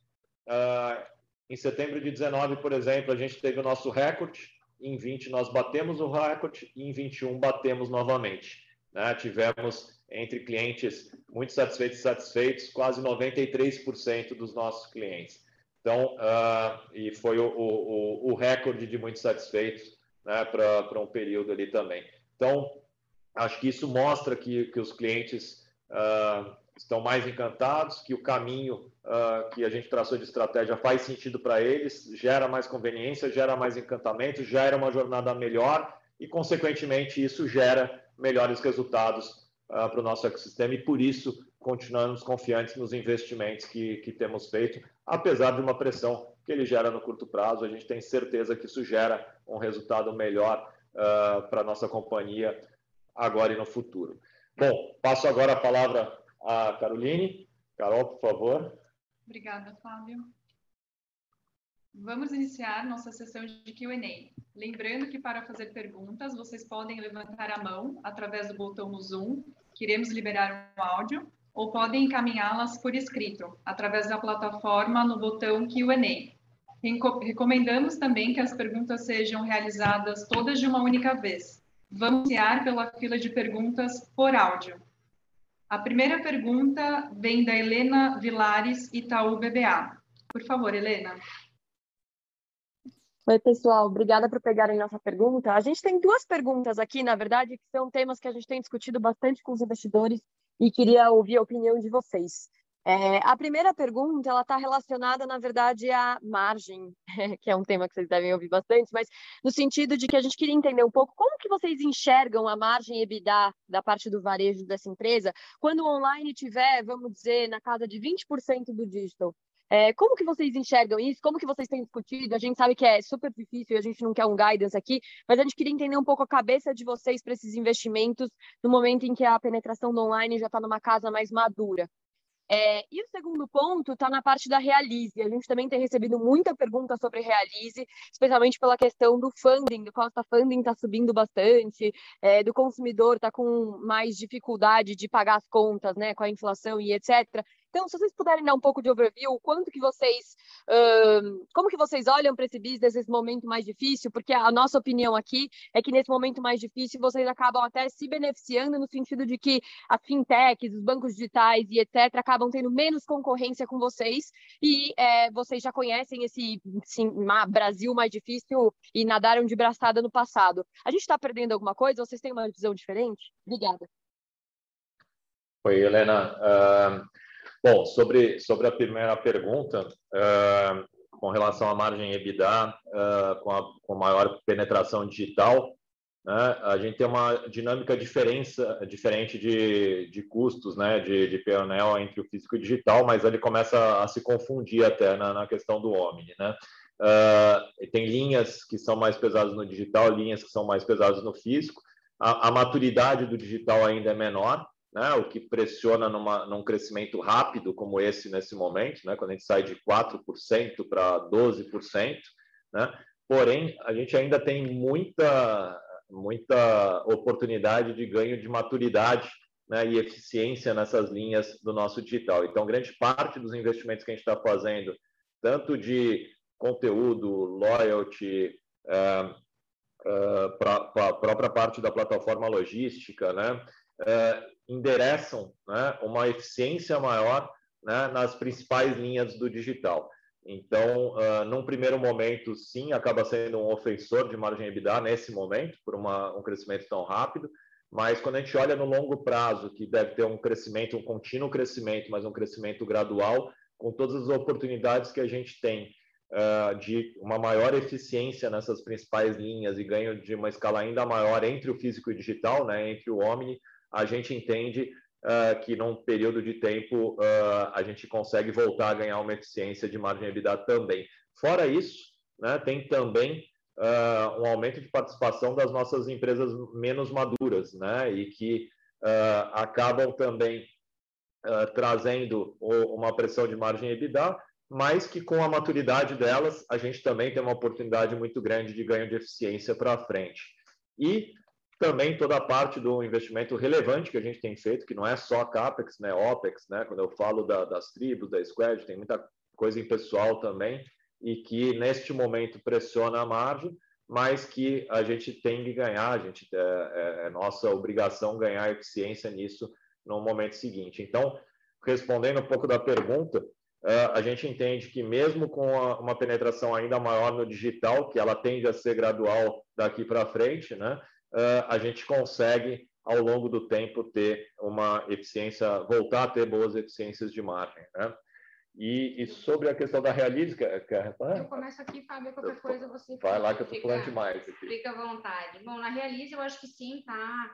uh, em setembro de 19, por exemplo, a gente teve o nosso recorde. Em 20 nós batemos o recorde e em 21 batemos novamente. Né? Tivemos entre clientes muito satisfeitos e satisfeitos, quase 93% dos nossos clientes. Então, uh, e foi o, o, o, recorde de muito satisfeitos né, para um período ali também. Então, acho que isso mostra que, que os clientes uh, estão mais encantados, que o caminho uh, que a gente traçou de estratégia faz sentido para eles, gera mais conveniência, gera mais encantamento, gera uma jornada melhor e, consequentemente, isso gera melhores resultados uh, para o nosso ecossistema e, por isso, continuamos confiantes nos investimentos que, que temos feito, apesar de uma pressão que ele gera no curto prazo. A gente tem certeza que isso gera um resultado melhor uh, para a nossa companhia agora e no futuro. Bom, passo agora a palavra a Caroline. Carol, por favor.
Obrigada, Flávio. Vamos iniciar nossa sessão de Q&A. Lembrando que para fazer perguntas, vocês podem levantar a mão através do botão no Zoom, que iremos liberar o áudio, ou podem encaminhá-las por escrito, através da plataforma no botão Q&A. Recomendamos também que as perguntas sejam realizadas todas de uma única vez. Vamos iniciar pela fila de perguntas por áudio. A primeira pergunta vem da Helena Vilares, Itaú BBA. Por favor, Helena.
Oi, pessoal. Obrigada por pegarem nossa pergunta. A gente tem duas perguntas aqui, na verdade, que são temas que a gente tem discutido bastante com os investidores e queria ouvir a opinião de vocês. É, a primeira pergunta ela está relacionada, na verdade, à margem, que é um tema que vocês devem ouvir bastante, mas no sentido de que a gente queria entender um pouco como que vocês enxergam a margem EBITDA da parte do varejo dessa empresa quando o online tiver, vamos dizer, na casa de 20% do digital. É, como que vocês enxergam isso? Como que vocês têm discutido? A gente sabe que é super difícil e a gente não quer um guidance aqui, mas a gente queria entender um pouco a cabeça de vocês para esses investimentos no momento em que a penetração do online já está numa casa mais madura. É, e o segundo ponto está na parte da Realize. A gente também tem recebido muita pergunta sobre Realize, especialmente pela questão do funding, do costa funding está subindo bastante, é, do consumidor está com mais dificuldade de pagar as contas, né, com a inflação e etc. Então, se vocês puderem dar um pouco de overview, quanto que vocês, como que vocês olham para esse business nesse momento mais difícil? Porque a nossa opinião aqui é que nesse momento mais difícil vocês acabam até se beneficiando no sentido de que as fintechs, os bancos digitais e etc acabam tendo menos concorrência com vocês e é, vocês já conhecem esse sim, Brasil mais difícil e nadaram de braçada no passado. A gente está perdendo alguma coisa? Vocês têm uma visão diferente? Obrigada.
Oi, Helena. Uh... Bom, sobre, sobre a primeira pergunta, uh, com relação à margem EBITDA, uh, com, a, com maior penetração digital, né, a gente tem uma dinâmica diferença, diferente de, de custos, né, de, de PNL entre o físico e o digital, mas ele começa a se confundir até na, na questão do Omni. Né? Uh, tem linhas que são mais pesadas no digital, linhas que são mais pesadas no físico. A, a maturidade do digital ainda é menor, né, o que pressiona numa, num crescimento rápido como esse nesse momento, né, quando a gente sai de 4% para 12%, né, porém, a gente ainda tem muita, muita oportunidade de ganho de maturidade né, e eficiência nessas linhas do nosso digital. Então, grande parte dos investimentos que a gente está fazendo, tanto de conteúdo, loyalty, uh, uh, para a própria parte da plataforma logística, né, uh, endereçam né, uma eficiência maior né, nas principais linhas do digital. Então, uh, num primeiro momento, sim, acaba sendo um ofensor de margem EBITDA nesse momento, por uma, um crescimento tão rápido, mas quando a gente olha no longo prazo, que deve ter um crescimento, um contínuo crescimento, mas um crescimento gradual, com todas as oportunidades que a gente tem uh, de uma maior eficiência nessas principais linhas e ganho de uma escala ainda maior entre o físico e o digital, né, entre o Omni, a gente entende uh, que num período de tempo uh, a gente consegue voltar a ganhar uma eficiência de margem EBITDA também. Fora isso, né, tem também uh, um aumento de participação das nossas empresas menos maduras, né, e que acabam também trazendo uma pressão de margem EBITDA, mas que com a maturidade delas a gente também tem uma oportunidade muito grande de ganho de eficiência para frente. E também toda a parte do investimento relevante que a gente tem feito, que não é só CAPEX, né, OPEX, né, quando eu falo da, das tribos, da Squad, tem muita coisa em pessoal também, e que neste momento pressiona a margem, mas que a gente tem que ganhar, a gente, é, é, é nossa obrigação ganhar eficiência nisso no momento seguinte. Então, respondendo um pouco da pergunta, uh, a gente entende que mesmo com uma penetração ainda maior no digital, que ela tende a ser gradual daqui para frente, né, a gente consegue, ao longo do tempo, ter uma eficiência, voltar a ter boas eficiências de margem. Né? E, e, sobre a questão da quer
Eu começo aqui, Fábio, qualquer coisa você
Vai lá que eu estou falando demais aqui.
Fica à vontade. Bom, na Realize eu acho que sim, tá?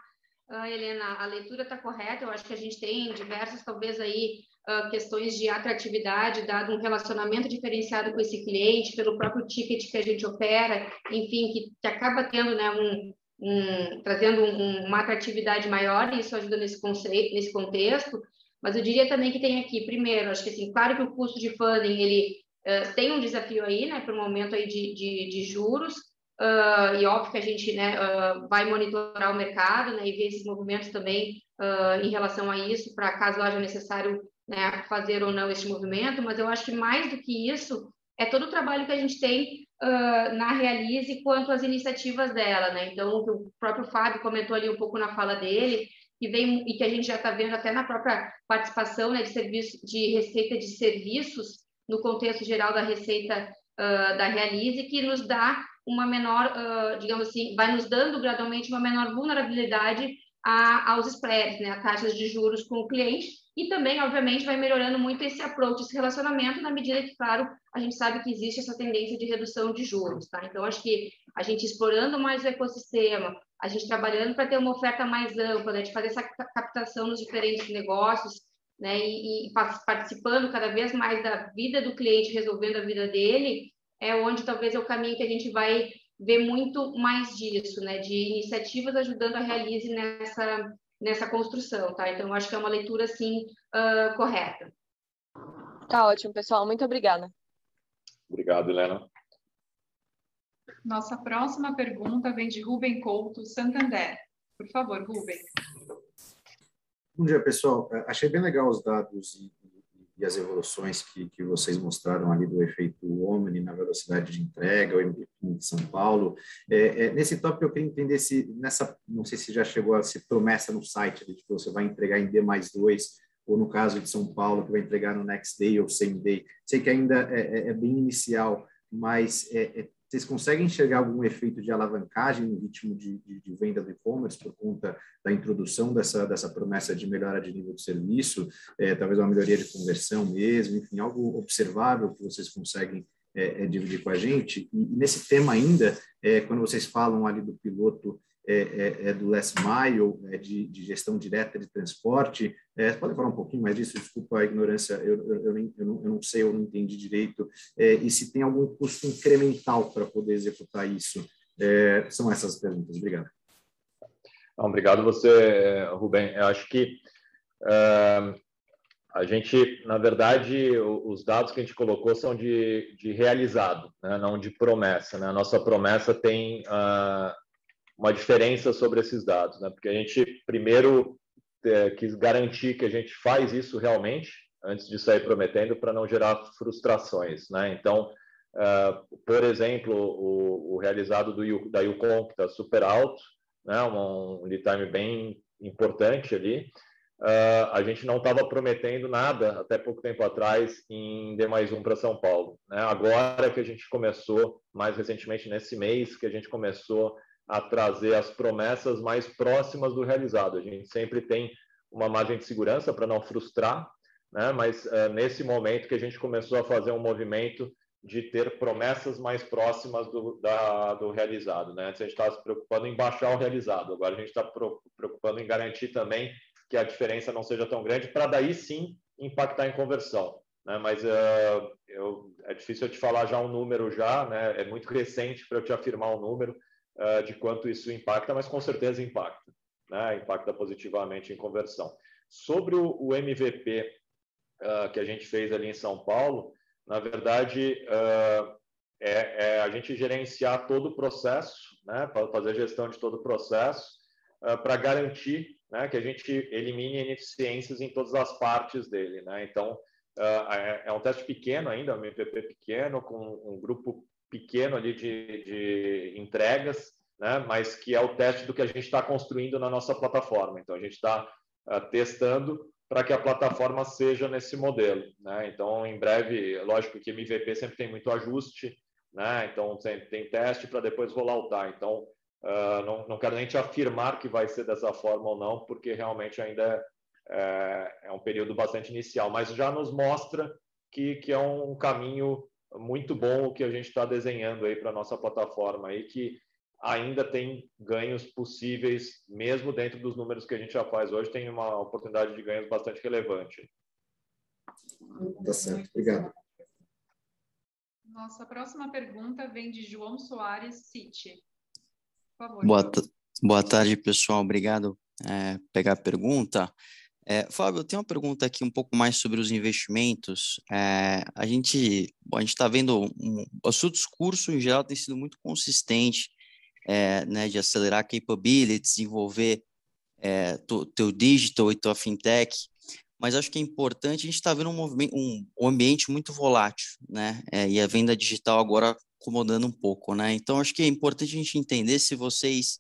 Uh, Helena, a leitura está correta, eu acho que a gente tem diversas, talvez aí, uh, questões de atratividade, dado um relacionamento diferenciado com esse cliente, pelo próprio ticket que a gente opera, enfim, que, que acaba tendo né, um, um, trazendo um, uma atratividade maior, e isso ajuda nesse, conceito, nesse contexto, mas eu diria também que tem aqui, primeiro, acho que assim, claro que o custo de funding, ele uh, tem um desafio aí, né, para o momento aí de, de, de juros, uh, e óbvio que a gente, né, uh, vai monitorar o mercado, né, e ver esses movimentos também em relação a isso, para caso haja necessário, né, fazer ou não este movimento, mas eu acho que mais do que isso, é todo o trabalho que a gente tem uh, na Realize quanto às iniciativas dela, né? Então, o próprio Fábio comentou ali um pouco na fala dele, que vem e que a gente já está vendo até na própria participação né, de serviço de receita de serviços no contexto geral da receita uh, da Realize, que nos dá uma menor, uh, digamos assim, vai nos dando gradualmente uma menor vulnerabilidade a, aos spreads, né, a taxas de juros com o cliente, e também, obviamente, vai melhorando muito esse approach, esse relacionamento, na medida que, claro, a gente sabe que existe essa tendência de redução de juros, tá? Então, acho que a gente explorando mais o ecossistema, a gente trabalhando para ter uma oferta mais ampla, né, de fazer essa captação nos diferentes negócios, né, e, e participando cada vez mais da vida do cliente, resolvendo a vida dele, é onde talvez é o caminho que a gente vai ver muito mais disso, né, de iniciativas ajudando a realize nessa nessa construção, tá? Então, eu acho que é uma leitura, assim, uh, correta.
Tá ótimo, pessoal. Muito obrigada.
Obrigado, Helena.
Nossa próxima pergunta vem de Rubem Couto, Santander. Por favor, Rubem.
Bom dia, pessoal. É, achei bem legal os dados e e as evoluções que, que vocês mostraram ali do efeito Omni na velocidade de entrega, o MVP de São Paulo. É, é, nesse tópico, eu queria entender se nessa, não sei se já chegou a ser promessa no site, de que você vai entregar em D mais dois, ou no caso de São Paulo, que vai entregar no next day ou same day. Sei que ainda é, é, é bem inicial, mas é, é vocês conseguem enxergar algum efeito de alavancagem no ritmo de, de, de venda do e-commerce por conta da introdução dessa, dessa promessa de melhora de nível de serviço, é, talvez uma melhoria de conversão mesmo, enfim, algo observável que vocês conseguem é, é, dividir com a gente? E, nesse tema ainda, é, quando vocês falam ali do piloto é, é, é, do last mile, é de, de, gestão direta de transporte. É, pode falar um pouquinho mais disso? Desculpa a ignorância, eu, eu, eu, nem, eu, não, não, sei, eu não entendi direito. É, e se tem algum custo incremental para poder executar isso? São essas perguntas. Obrigado.
Não, obrigado você, Rubem. Eu acho que A gente, na verdade, os dados que a gente colocou são de, de realizado, né? não de promessa. Né? A nossa promessa tem uh, uma diferença sobre esses dados, né? porque a gente primeiro é, quis garantir que a gente faz isso realmente antes de sair prometendo para não gerar frustrações. Né? Então, uh, por exemplo, o, o realizado do, da Yukon, que está super alto, né? um, um lead time bem importante ali, Uh, a gente não estava prometendo nada até pouco tempo atrás em D mais um para São Paulo. Né? Agora que a gente começou, mais recentemente nesse mês, que a gente começou a trazer as promessas mais próximas do realizado. A gente sempre tem uma margem de segurança para não frustrar, né? mas uh, nesse momento que a gente começou a fazer um movimento de ter promessas mais próximas do, da, do realizado. Né? Antes a gente estava se preocupando em baixar o realizado, agora a gente está preocupando em garantir também que a diferença não seja tão grande, para daí sim impactar em conversão. Né? Mas uh, eu, é difícil eu te falar já um número já, né? é muito recente para eu te afirmar um número uh, de quanto isso impacta, mas com certeza impacta, né? impacta positivamente em conversão. Sobre o, o MVP uh, ah, que a gente fez ali em São Paulo, na verdade, é, é, a gente gerenciar todo o processo, né? fazer gestão de todo o processo, para garantir né, que a gente elimine ineficiências em todas as partes dele. Né? Então, uh, é, um teste pequeno ainda, um MVP pequeno, com um grupo pequeno ali de, de entregas, né, mas que é o teste do que a gente está construindo na nossa plataforma. Então, a gente está uh, testando para que a plataforma seja nesse modelo. Né? Então, em breve, lógico que MVP sempre tem muito ajuste, né? então tem, tem teste para depois rolar tá? Então, Uh, não, não quero nem te afirmar que vai ser dessa forma ou não, porque realmente ainda é, é um período bastante inicial, mas já nos mostra que, que é um caminho muito bom o que a gente está desenhando aí para a nossa plataforma aí, que ainda tem ganhos possíveis, mesmo dentro dos números que a gente já faz hoje, tem uma oportunidade de ganhos bastante relevante.
Tá certo, obrigado.
Nossa próxima pergunta vem de João Soares City.
Favor, boa, boa tarde, pessoal. Obrigado é, pegar a pergunta. É, Fábio, eu tenho uma pergunta aqui um pouco mais sobre os investimentos. É, a gente a gente está vendo um, o seu discurso em geral tem sido muito consistente, é, né, de acelerar capability, desenvolver é, teu digital e tua fintech. Mas acho que é importante. A gente está vendo um movimento, um, um ambiente muito volátil, né? E a venda digital agora acomodando um pouco, né? Então acho que é importante a gente entender se vocês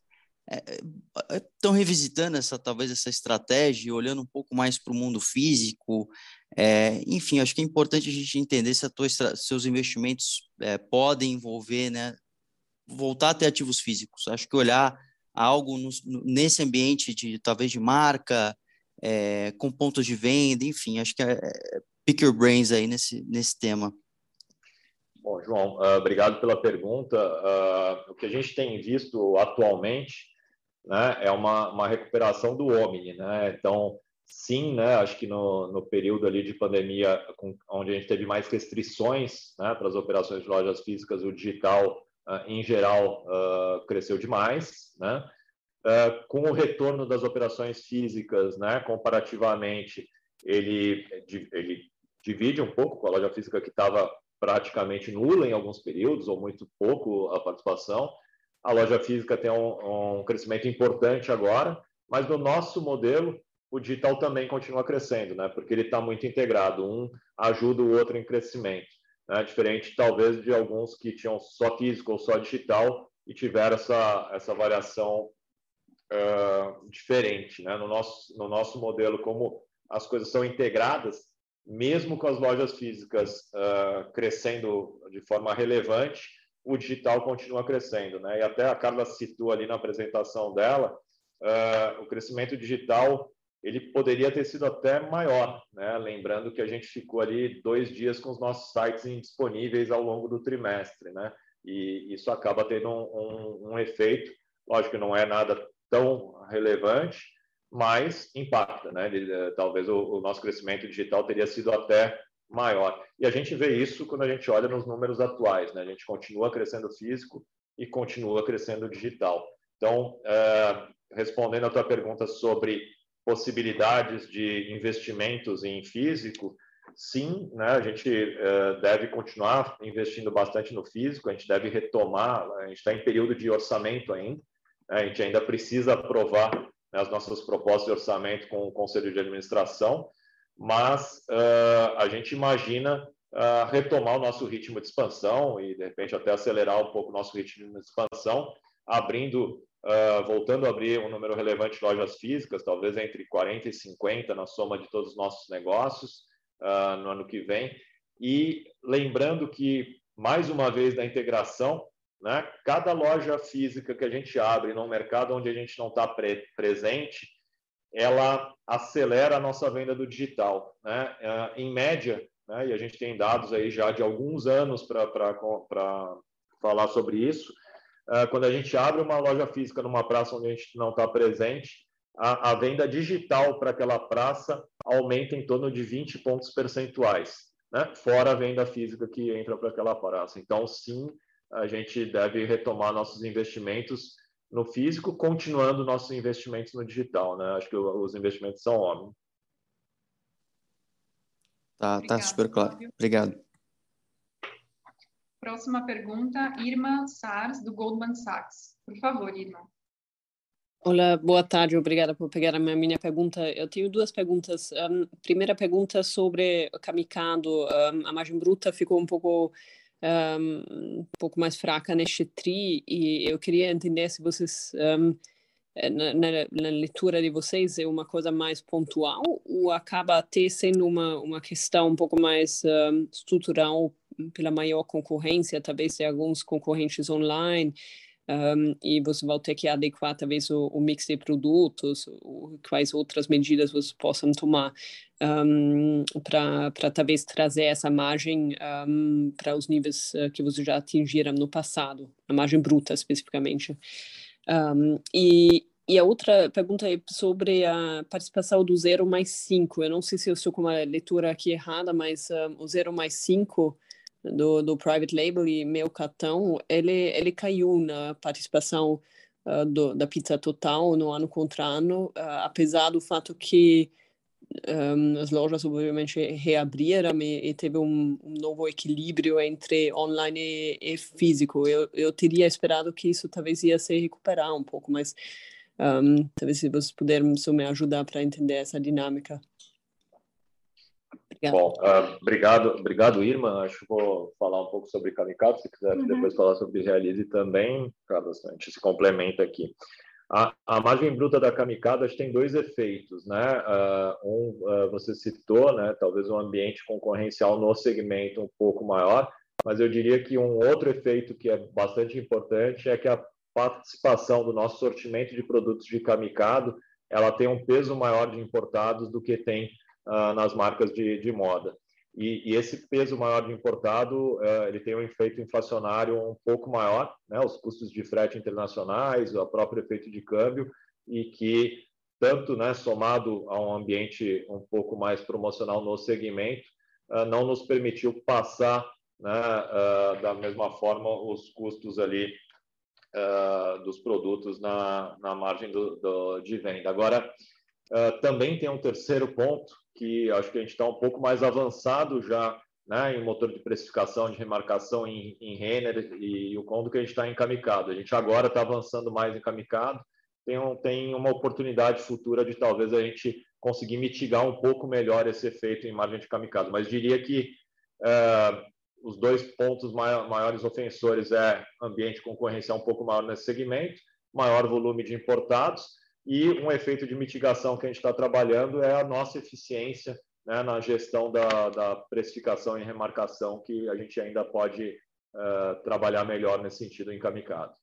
estão é, revisitando essa talvez essa estratégia, olhando um pouco mais para o mundo físico. É, enfim, acho que é importante a gente entender se a seus investimentos é, podem envolver, né? Voltar a ter ativos físicos. Acho que olhar algo no, nesse ambiente de talvez de marca, é, com pontos de venda, enfim, acho que é, é pick your brains aí nesse, nesse tema.
Bom, João, uh, obrigado pela pergunta. Uh, o que a gente tem visto atualmente né, é uma, uma recuperação do Omni. Né? Então, sim, né, acho que no, no período ali de pandemia, com, onde a gente teve mais restrições né, para as operações de lojas físicas, o digital, uh, em geral, cresceu demais. Né? com o retorno das operações físicas, né, comparativamente, ele, ele divide um pouco com a loja física que estava praticamente nula em alguns períodos, ou muito pouco a participação. A loja física tem um, um crescimento importante agora, mas no nosso modelo, o digital também continua crescendo, né? porque ele está muito integrado, um ajuda o outro em crescimento. Né? Diferente, talvez, de alguns que tinham só físico ou só digital e tiveram essa, essa variação uh, diferente. Né? No, nosso, no nosso modelo, como as coisas são integradas, mesmo com as lojas físicas uh, crescendo de forma relevante, o digital continua crescendo, né? E até a Carla citou ali na apresentação dela, uh, o crescimento digital ele poderia ter sido até maior, né? Lembrando que a gente ficou ali dois dias com os nossos sites indisponíveis ao longo do trimestre, né? E isso acaba tendo um, um, um efeito, lógico que não é nada tão relevante, mas impacta, né? Eh, talvez o, o, nosso crescimento digital teria sido até maior. E a gente vê isso quando a gente olha nos números atuais, né? A gente continua crescendo físico e continua crescendo digital. Então, é, respondendo a tua pergunta sobre possibilidades de investimentos em físico, sim, né, a gente uh, deve continuar investindo bastante no físico, a gente deve retomar, a gente está em período de orçamento ainda, né, a gente ainda precisa aprovar né, as nossas propostas de orçamento com o Conselho de Administração, mas uh, a gente imagina uh, retomar o nosso ritmo de expansão e, de repente, até acelerar um pouco o nosso ritmo de expansão, abrindo, voltando a abrir um número relevante de lojas físicas, talvez entre 40 e 50 na soma de todos os nossos negócios, uh, no ano que vem. E lembrando que, mais uma vez, da integração, né, cada loja física que a gente abre no mercado onde a gente não está pre presente, ela acelera a nossa venda do digital. Né? Uh, em média, né, e a gente tem dados aí já de alguns anos para falar sobre isso, uh, quando a gente abre uma loja física numa praça onde a gente não está presente, a, a venda digital para aquela praça aumenta em torno de 20 pontos percentuais, né? fora a venda física que entra para aquela praça. Então, sim, a gente deve retomar nossos investimentos no físico, continuando nossos investimentos no digital. Né? Acho que os investimentos são óbvios.
Tá, tá super claro. Obrigado.
Próxima pergunta, Irma Sars, do Goldman Sachs. Por favor, Irma.
Olá, boa tarde, obrigada por pegar a minha pergunta. Eu tenho duas perguntas. Um, primeira pergunta sobre o Kamikado. Um, a margem bruta ficou um pouco, um, um, pouco mais fraca neste TRI e eu queria entender se vocês, eh, na, na, na, leitura de vocês, é uma coisa mais pontual ou acaba até sendo uma, uma questão um pouco mais estrutural pela maior concorrência, talvez de alguns concorrentes online, um, e você vai ter que adequar talvez o, o mix de produtos, ou quais outras medidas você possam tomar um, para talvez trazer essa margem um, para os níveis uh, que você já atingiram no passado, a margem bruta especificamente. e, e a outra pergunta é sobre a participação do 0 mais 5. Eu não sei se eu estou com uma leitura aqui errada, mas o 0 mais 5 do, do private label e meu cartão, ele, ele caiu na participação uh, do, da Pizza Total no ano contra ano, uh, apesar do fato que um, as lojas obviamente reabriram e, e teve um, um, novo equilíbrio entre online e, e, físico. Eu, eu teria esperado que isso talvez ia se recuperar um pouco, mas um, talvez se vocês puderem me ajudar para entender essa dinâmica.
Obrigado. Bom, uh, obrigado, obrigado, Irma. Acho que vou falar um pouco sobre Kamikaze, se quiser uhum. depois falar sobre Realize também, a gente se complementa aqui. A, a margem bruta da Kamikaze tem dois efeitos, né? Uh, um, uh, você citou, né? Talvez um ambiente concorrencial no segmento um pouco maior, mas eu diria que um outro efeito que é bastante importante é que a participação do nosso sortimento de produtos de Kamikaze ela tem um peso maior de importados do que tem uh, nas marcas de, de moda. E, e, esse peso maior de importado, uh, ele tem um efeito inflacionário um pouco maior, né? os custos de frete internacionais, o próprio efeito de câmbio, e que, tanto né, somado a um ambiente um pouco mais promocional no segmento, uh, não nos permitiu passar né, uh, da mesma forma os custos ali dos produtos na, na margem do, do, de venda. Agora, também tem um terceiro ponto, que acho que a gente está um pouco mais avançado já né, em motor de precificação, de remarcação em, em Renner e, o Condo que a gente está encamicado. A gente agora está avançando mais encamicado, tem, um, tem uma oportunidade futura de talvez a gente conseguir mitigar um pouco melhor esse efeito em margem de kamikaze. Mas diria que uh, os dois pontos maiores ofensores é ambiente concorrencial um pouco maior nesse segmento, maior volume de importados e um efeito de mitigação que a gente está trabalhando é a nossa eficiência né, na gestão da, da, precificação e remarcação, que a gente ainda pode uh, trabalhar melhor nesse sentido em Kamikaze.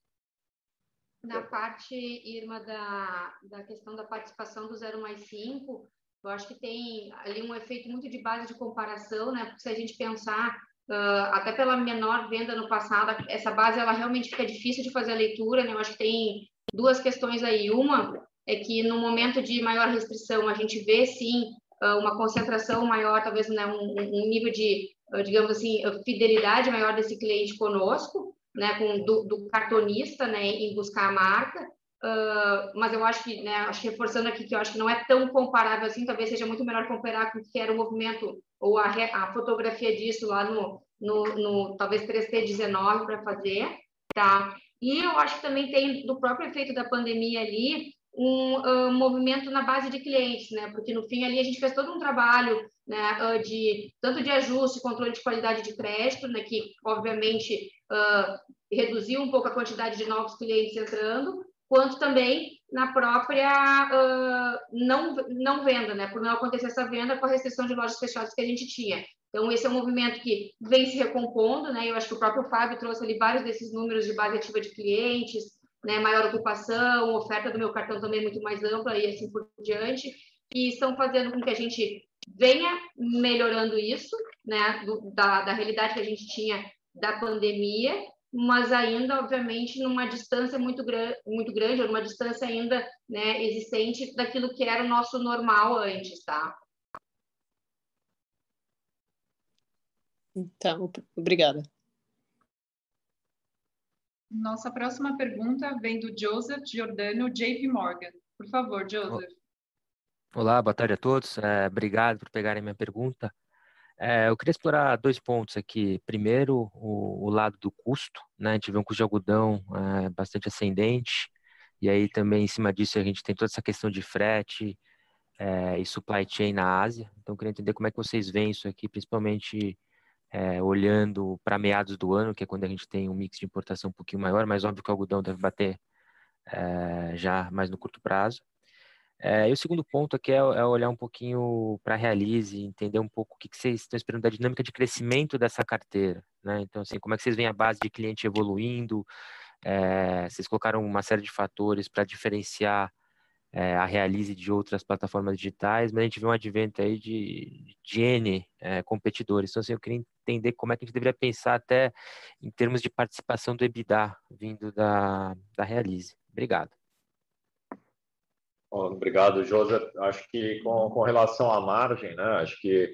Na parte, Irma, da, da questão da participação do 0 mais 5, eu acho que tem ali um efeito muito de base de comparação, né? Porque se a gente pensar, uh, até pela menor venda no passado, essa base ela realmente fica difícil de fazer a leitura, né? Eu acho que tem duas questões aí. Uma é que no momento de maior restrição a gente vê sim ah, uma concentração maior, talvez né, um, um nível de, ah, digamos assim, fidelidade maior desse cliente conosco, né, com, do, do cartonista, né, em buscar a marca. uh, mas eu acho que, né, acho que reforçando aqui que eu acho que não é tão comparável assim, talvez seja muito melhor comparar com o que era o movimento ou a, a fotografia disso lá no, no, no talvez 3T19 para fazer, tá? E eu acho que também tem do próprio efeito da pandemia ali um uh, movimento na base de clientes, né? Porque no fim ali a gente fez todo um trabalho, né, uh, de tanto de ajuste, controle de qualidade de crédito, né, que obviamente uh, reduziu um pouco a quantidade de novos clientes entrando, quanto também na própria não não venda, né? Por não acontecer essa venda com a restrição de lojas fechadas que a gente tinha. Então, esse é um movimento que vem se recompondo, né? Eu acho que o próprio Fábio trouxe ali vários desses números de base ativa de clientes, né? Maior ocupação, oferta do meu cartão também muito mais ampla e assim por diante, e estão fazendo com que a gente venha melhorando isso, né? Do, da, da realidade que a gente tinha da pandemia, mas ainda, obviamente, numa distância muito, gra muito grande, ou numa distância ainda né, existente daquilo que era o nosso normal antes, tá?
Então, obrigada.
Nossa próxima pergunta vem do Joseph Giordano, JP Morgan. Por favor, Joseph.
Olá, boa tarde a todos. É, obrigado por pegarem minha pergunta. É, eu queria explorar dois pontos aqui. Primeiro, o, o, lado do custo. Né? A gente vê um custo de algodão é, bastante ascendente, e aí também em cima disso a gente tem toda essa questão de frete é, e supply chain na Ásia. Então, eu queria entender como é que vocês veem isso aqui, principalmente é, olhando para meados do ano, que é quando a gente tem um mix de importação um pouquinho maior, mas óbvio que o algodão deve bater é, já mais no curto prazo. É, e o segundo ponto aqui é, é olhar um pouquinho para a Realize, entender um pouco o que, que, vocês estão esperando da dinâmica de crescimento dessa carteira. Né? Então, assim, como é que vocês veem a base de cliente evoluindo? Vocês colocaram uma série de fatores para diferenciar é, a Realize de outras plataformas digitais, mas a gente vê um advento aí de, de N é, competidores. Então, assim, eu queria entender como é que a gente deveria pensar até em termos de participação do EBITDA vindo da, da Realize. Obrigado.
Obrigado, José. Acho que com, com relação à margem, né, acho que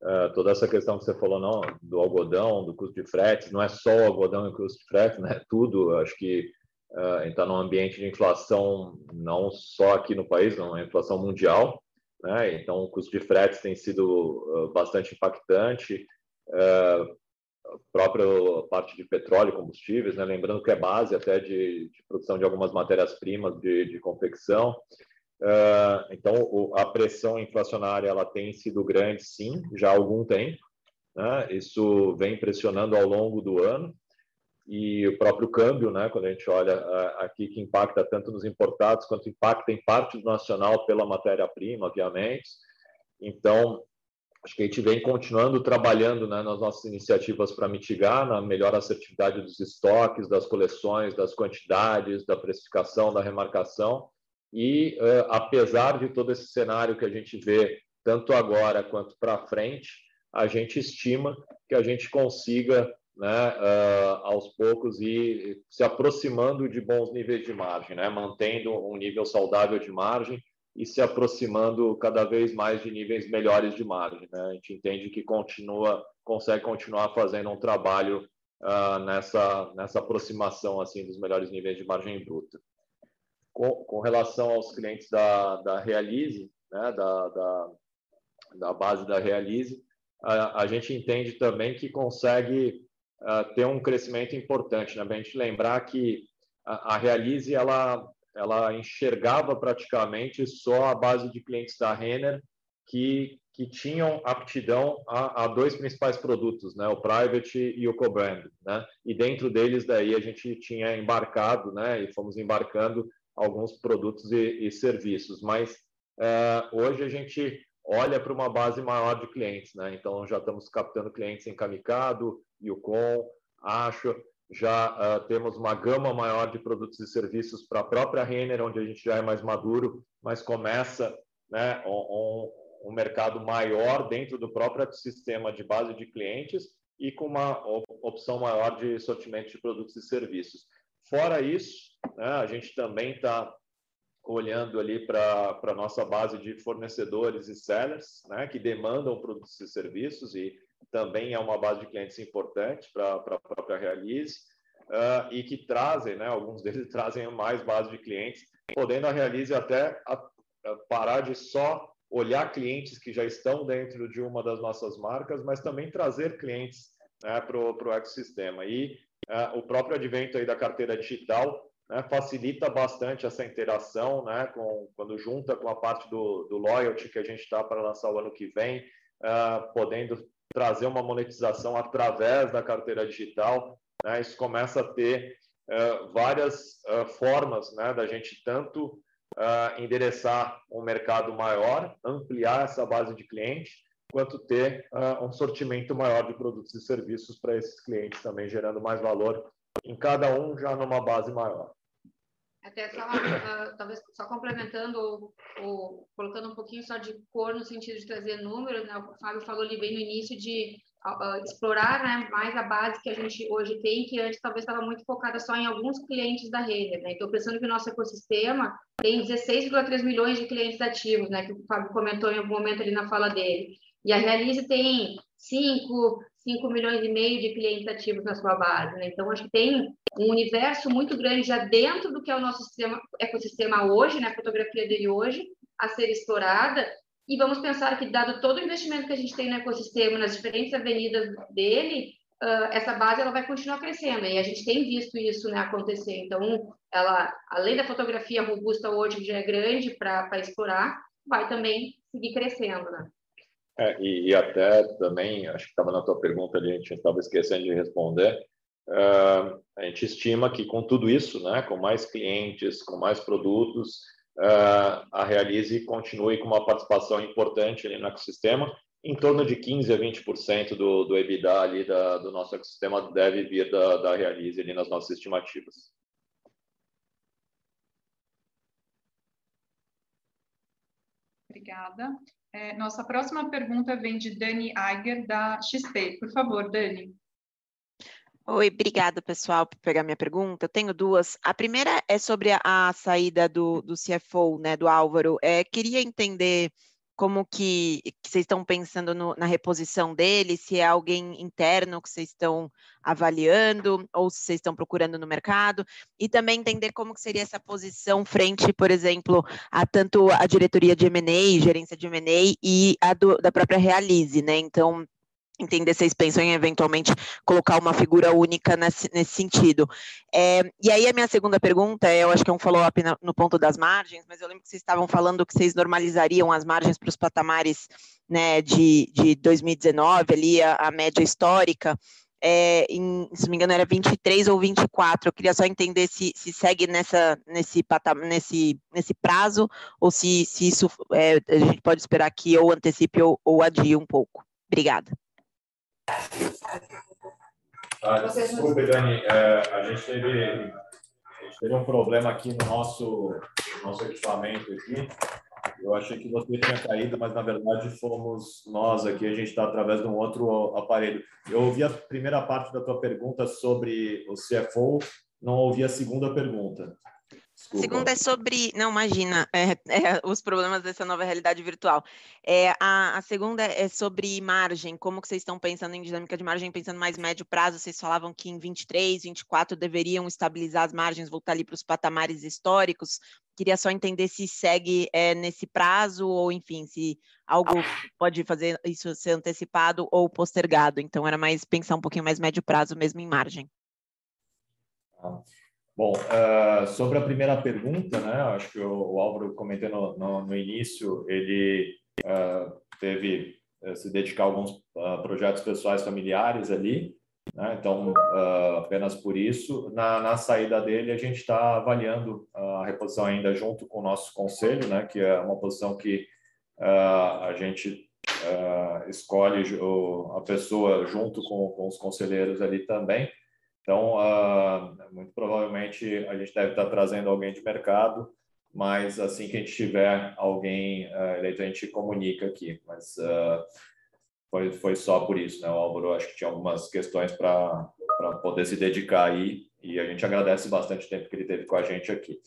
uh, toda essa questão que você falou não, do algodão, do custo de frete, não é só o algodão e o custo de frete, né, tudo. Acho que uh, está num ambiente de inflação não só aqui no país, não, é inflação mundial. Né, então, o custo de frete tem sido uh, bastante impactante. Uh, própria parte de petróleo combustíveis, né? lembrando que é base até de, de produção de algumas matérias-primas de, de, confecção. Uh, então, o, a pressão inflacionária ela tem sido grande, sim, já há algum tempo. Né? Isso vem pressionando ao longo do ano e o próprio câmbio, né? Quando a gente olha uh, aqui que impacta tanto nos importados quanto impacta em parte do nacional pela matéria-prima, obviamente. Então, acho que a gente vem continuando trabalhando né, nas nossas iniciativas para mitigar na melhor assertividade dos estoques, das coleções, das quantidades, da precificação, da remarcação. E, uh, apesar de todo esse cenário que a gente vê, tanto agora quanto para frente, a gente estima que a gente consiga, né, uh, aos poucos, ir se aproximando de bons níveis de margem, né, mantendo um nível saudável de margem e se aproximando cada vez mais de níveis melhores de margem. Né? A gente entende que continua, consegue continuar fazendo um trabalho uh, nessa, nessa aproximação assim dos melhores níveis de margem bruta com, com relação aos clientes da, da Realize, né, da, da, da base da Realize, a, a, gente entende também que consegue uh, ter um crescimento importante. Né? A gente lembrar que a, a Realize ela, ela enxergava praticamente só a base de clientes da Renner que, que tinham aptidão a, a, dois principais produtos, né, o Private e o Co-Brand, né, e dentro deles daí a gente tinha embarcado, né, e fomos embarcando alguns produtos e, e serviços, mas é, hoje a gente olha para uma base maior de clientes, né? Então já estamos captando clientes em Kamikado, Yukon, Acho, já uh, temos uma gama maior de produtos e serviços para a própria Renner, onde a gente já é mais maduro, mas começa né, um, um mercado maior dentro do próprio sistema de base de clientes e com uma opção maior de sortimento de produtos e serviços. Fora isso, né, a gente também está olhando ali para a nossa base de fornecedores e sellers, né, que demandam produtos e serviços e também é uma base de clientes importante para a própria Realize. uh, e que trazem, né, alguns deles trazem mais base de clientes, podendo a Realize até a, a parar de só olhar clientes que já estão dentro de uma das nossas marcas, mas também trazer clientes né, para o ecossistema. E uh, o próprio advento aí da carteira digital né, facilita bastante essa interação, né, com, quando junta com a parte do, do loyalty que a gente está para lançar o ano que vem, uh, podendo trazer uma monetização através da carteira digital, né, isso começa a ter uh, várias uh, formas né, da gente tanto endereçar um mercado maior, ampliar essa base de clientes, quanto ter um sortimento maior de produtos e serviços para esses clientes também, gerando mais valor em cada um já numa base maior.
Até só, uh, talvez só complementando ou, colocando um pouquinho só de cor no sentido de trazer números, né? O Fábio falou ali bem no início de uh, explorar né, mais a base que a gente hoje tem, que antes talvez estava muito focada só em alguns clientes da rede, né? Então, pensando que o nosso ecossistema tem 16,3 milhões de clientes ativos, né? Que o Fábio comentou em algum momento ali na fala dele. E a Realize tem 5, 5 milhões e meio de clientes ativos na sua base. Né? Então, acho que tem um universo muito grande já dentro do que é o nosso sistema, ecossistema hoje, né? a fotografia dele hoje, a ser explorada. E vamos pensar que, dado todo o investimento que a gente tem no ecossistema, nas diferentes avenidas dele, uh, essa base ela vai continuar crescendo. E a gente tem visto isso né, acontecer. Então, ela, além da fotografia robusta hoje, que já é grande para explorar, vai também seguir crescendo. Né?
É, e, e, até também, acho que estava na tua pergunta ali, a gente estava esquecendo de responder, uh, a gente estima que com tudo isso, né, com mais clientes, com mais produtos, uh, a Realize continue com uma participação importante ali no ecossistema, em torno de 15% a 20% do, do EBITDA ali da, do nosso ecossistema deve vir da, da Realize ali nas nossas estimativas.
Obrigada. É, nossa próxima pergunta vem de Dani Eiger, da XP. Por favor, Dani.
Oi, obrigada, pessoal, por pegar minha pergunta. Eu tenho duas. A primeira é sobre a, a saída do, do CFO, né, do Álvaro. É, queria entender como que, que vocês estão pensando no, na reposição dele, se é alguém interno que vocês estão avaliando ou se vocês estão procurando no mercado, e também entender como que seria essa posição frente, por exemplo, a tanto a diretoria de M&A, gerência de M&A e a do, da própria Realize, né? Então, entender se vocês pensam em eventualmente colocar uma figura única nesse, nesse sentido. É, e aí a minha segunda pergunta, eu acho que é um follow-up no, no, ponto das margens, mas eu lembro que vocês estavam falando que vocês normalizariam as margens para os patamares né, de, de 2019, ali a, a média histórica, é, em, se não me engano era 23 ou 24, eu queria só entender se, se segue nessa, nesse, nesse, nesse prazo, ou se, se isso é, a gente pode esperar que ou antecipe ou, ou adie um pouco. Obrigada.
Ah, desculpe, Dani, é, a, gente teve, a gente teve um problema aqui no nosso, nosso equipamento aqui. Eu achei que você tinha caído, mas na verdade fomos nós aqui. A gente está através de um outro aparelho. Eu ouvi a primeira parte da tua pergunta sobre o CFO, não ouvi a segunda pergunta.
Desculpa. Segunda é sobre. Não, imagina, é, é, os problemas dessa nova realidade virtual. É, a, a, segunda é sobre margem. Como que vocês estão pensando em dinâmica de margem, pensando mais médio prazo? Vocês falavam que em 23, 24 deveriam estabilizar as margens, voltar ali para os patamares históricos. Queria só entender se segue é, nesse prazo, ou enfim, se algo pode fazer isso ser antecipado ou postergado. Então, era mais pensar um pouquinho mais médio prazo mesmo em margem.
Ah. Bom, uh, sobre a primeira pergunta, né, acho que o, o Álvaro comentou no, no, no início, ele uh, teve uh, se dedicar a alguns projetos pessoais familiares ali, né, então apenas por isso. Na, na saída dele, a gente está avaliando a reposição ainda junto com o nosso conselho, né, que é uma posição que a gente escolhe a pessoa junto com, com os conselheiros ali também, então, uh, muito provavelmente a gente deve estar trazendo alguém de mercado, mas assim que a gente tiver alguém uh, eleito, a gente comunica aqui. Mas uh, foi, foi só por isso, né? O Álvaro acho que tinha algumas questões para poder se dedicar aí e a gente agradece bastante o tempo que ele teve com a gente aqui.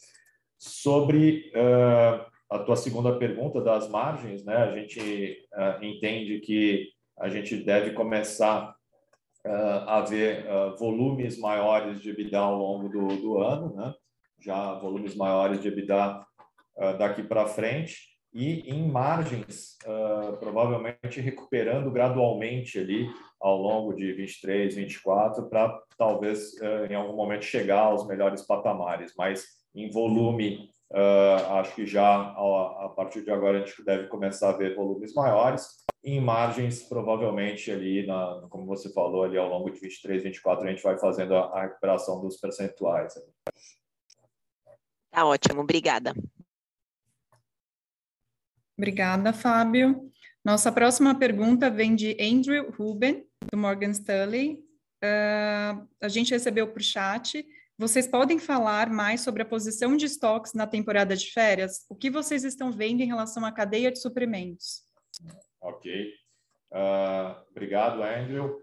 Sobre a tua segunda pergunta das margens, né? A gente entende que a gente deve começar uh, haver uh, volumes maiores de EBITDA ao longo do, do ano, né? já volumes maiores de EBITDA uh, daqui para frente, e em margens, provavelmente recuperando gradualmente ali ao longo de 23, 24, para talvez em algum momento chegar aos melhores patamares, mas em volume, acho que já a, a partir de agora a gente deve começar a ver volumes maiores em margens, provavelmente ali, na, como você falou, ali ao longo de 23, 24, a gente vai fazendo a, a recuperação dos percentuais.
Tá ótimo, obrigada.
Obrigada, Fábio. Nossa próxima pergunta vem de Andrew Ruben, do Morgan Stanley. Uh, a gente recebeu por chat. Vocês podem falar mais sobre a posição de estoques na temporada de férias? O que vocês estão vendo em relação à cadeia de suprimentos?
Ok. Uh, obrigado, Andrew.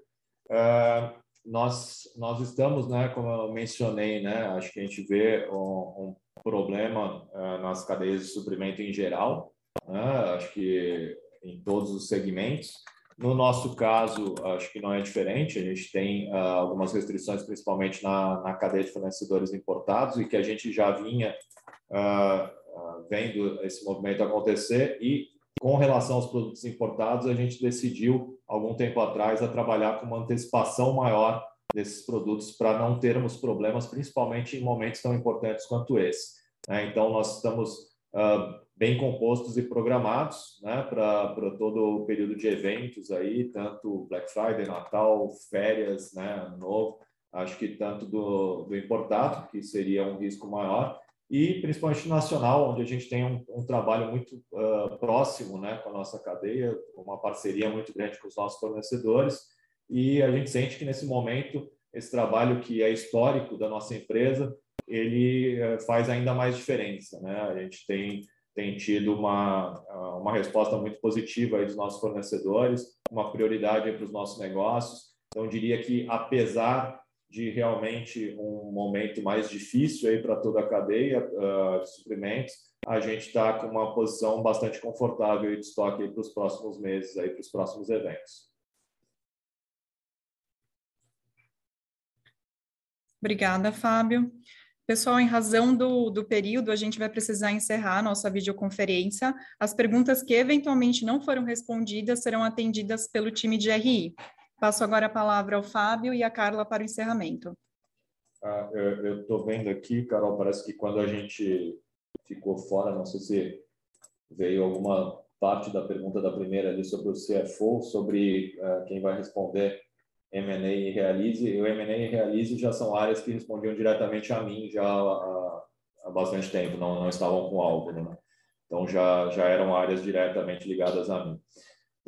Uh, nós, nós estamos, né, como eu mencionei, né, acho que a gente vê um, um problema uh, nas cadeias de suprimento em geral, né, acho que em todos os segmentos. No nosso caso, acho que não é diferente, a gente tem uh, algumas restrições, principalmente na, na cadeia de fornecedores importados, e que a gente já vinha uh, vendo esse movimento acontecer, e com relação aos produtos importados, a gente decidiu, algum tempo atrás, a trabalhar com uma antecipação maior desses produtos para não termos problemas, principalmente em momentos tão importantes quanto esse. Né? Então, nós estamos uh, bem compostos e programados né, para todo o período de eventos aí, tanto Black Friday, Natal, férias, né, Novo, acho que tanto do, do importado, que seria um risco maior, e principalmente nacional, onde a gente tem um, um trabalho muito uh, próximo né, com a nossa cadeia, uma parceria muito grande com os nossos fornecedores, e a gente sente que nesse momento esse trabalho que é histórico da nossa empresa, ele uh, faz ainda mais diferença. Né? A gente tem, tem tido uma, uh, uma resposta muito positiva dos nossos fornecedores, uma prioridade para os nossos negócios. Então, diria que apesar de realmente um momento mais difícil aí para toda a cadeia uh, de suprimentos, a gente está com uma posição bastante confortável de estoque para os próximos meses, aí para os próximos eventos.
Obrigada, Fábio. Pessoal, em razão do, do período, a gente vai precisar encerrar a nossa videoconferência. As perguntas que eventualmente não foram respondidas serão atendidas pelo time de RI. Passo agora a palavra ao Fábio e a Carla para o encerramento.
Ah, eu estou vendo aqui, Carol, parece que quando a gente ficou fora, não sei se veio alguma parte da pergunta da primeira ali sobre o CFO, sobre uh, quem vai responder M&A e Realize. O M&A e Realize já são áreas que respondiam diretamente a mim já há, há bastante tempo, não, não estavam com o Álvaro, né? Então já, já eram áreas diretamente ligadas a mim.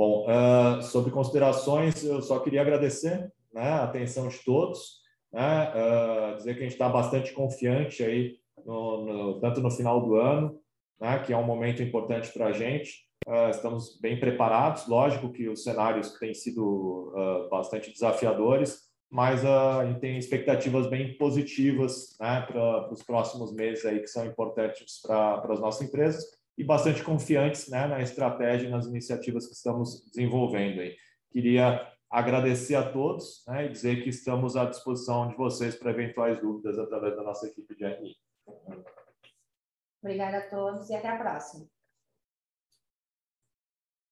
Bom, uh, sobre considerações, eu só queria agradecer né, a atenção de todos, né, uh, dizer que a gente está bastante confiante aí, no, no, tanto no final do ano, né, que é um momento importante para a gente. Uh, estamos bem preparados, lógico que os cenários têm sido bastante desafiadores, mas a gente tem expectativas bem positivas né, para os próximos meses aí que são importantes para as nossas empresas e bastante confiantes né, na estratégia e nas iniciativas que estamos desenvolvendo. Aí. Queria agradecer a todos né, e dizer que estamos à disposição de vocês para eventuais dúvidas através da nossa equipe de RI.
Obrigada a todos e até a próxima.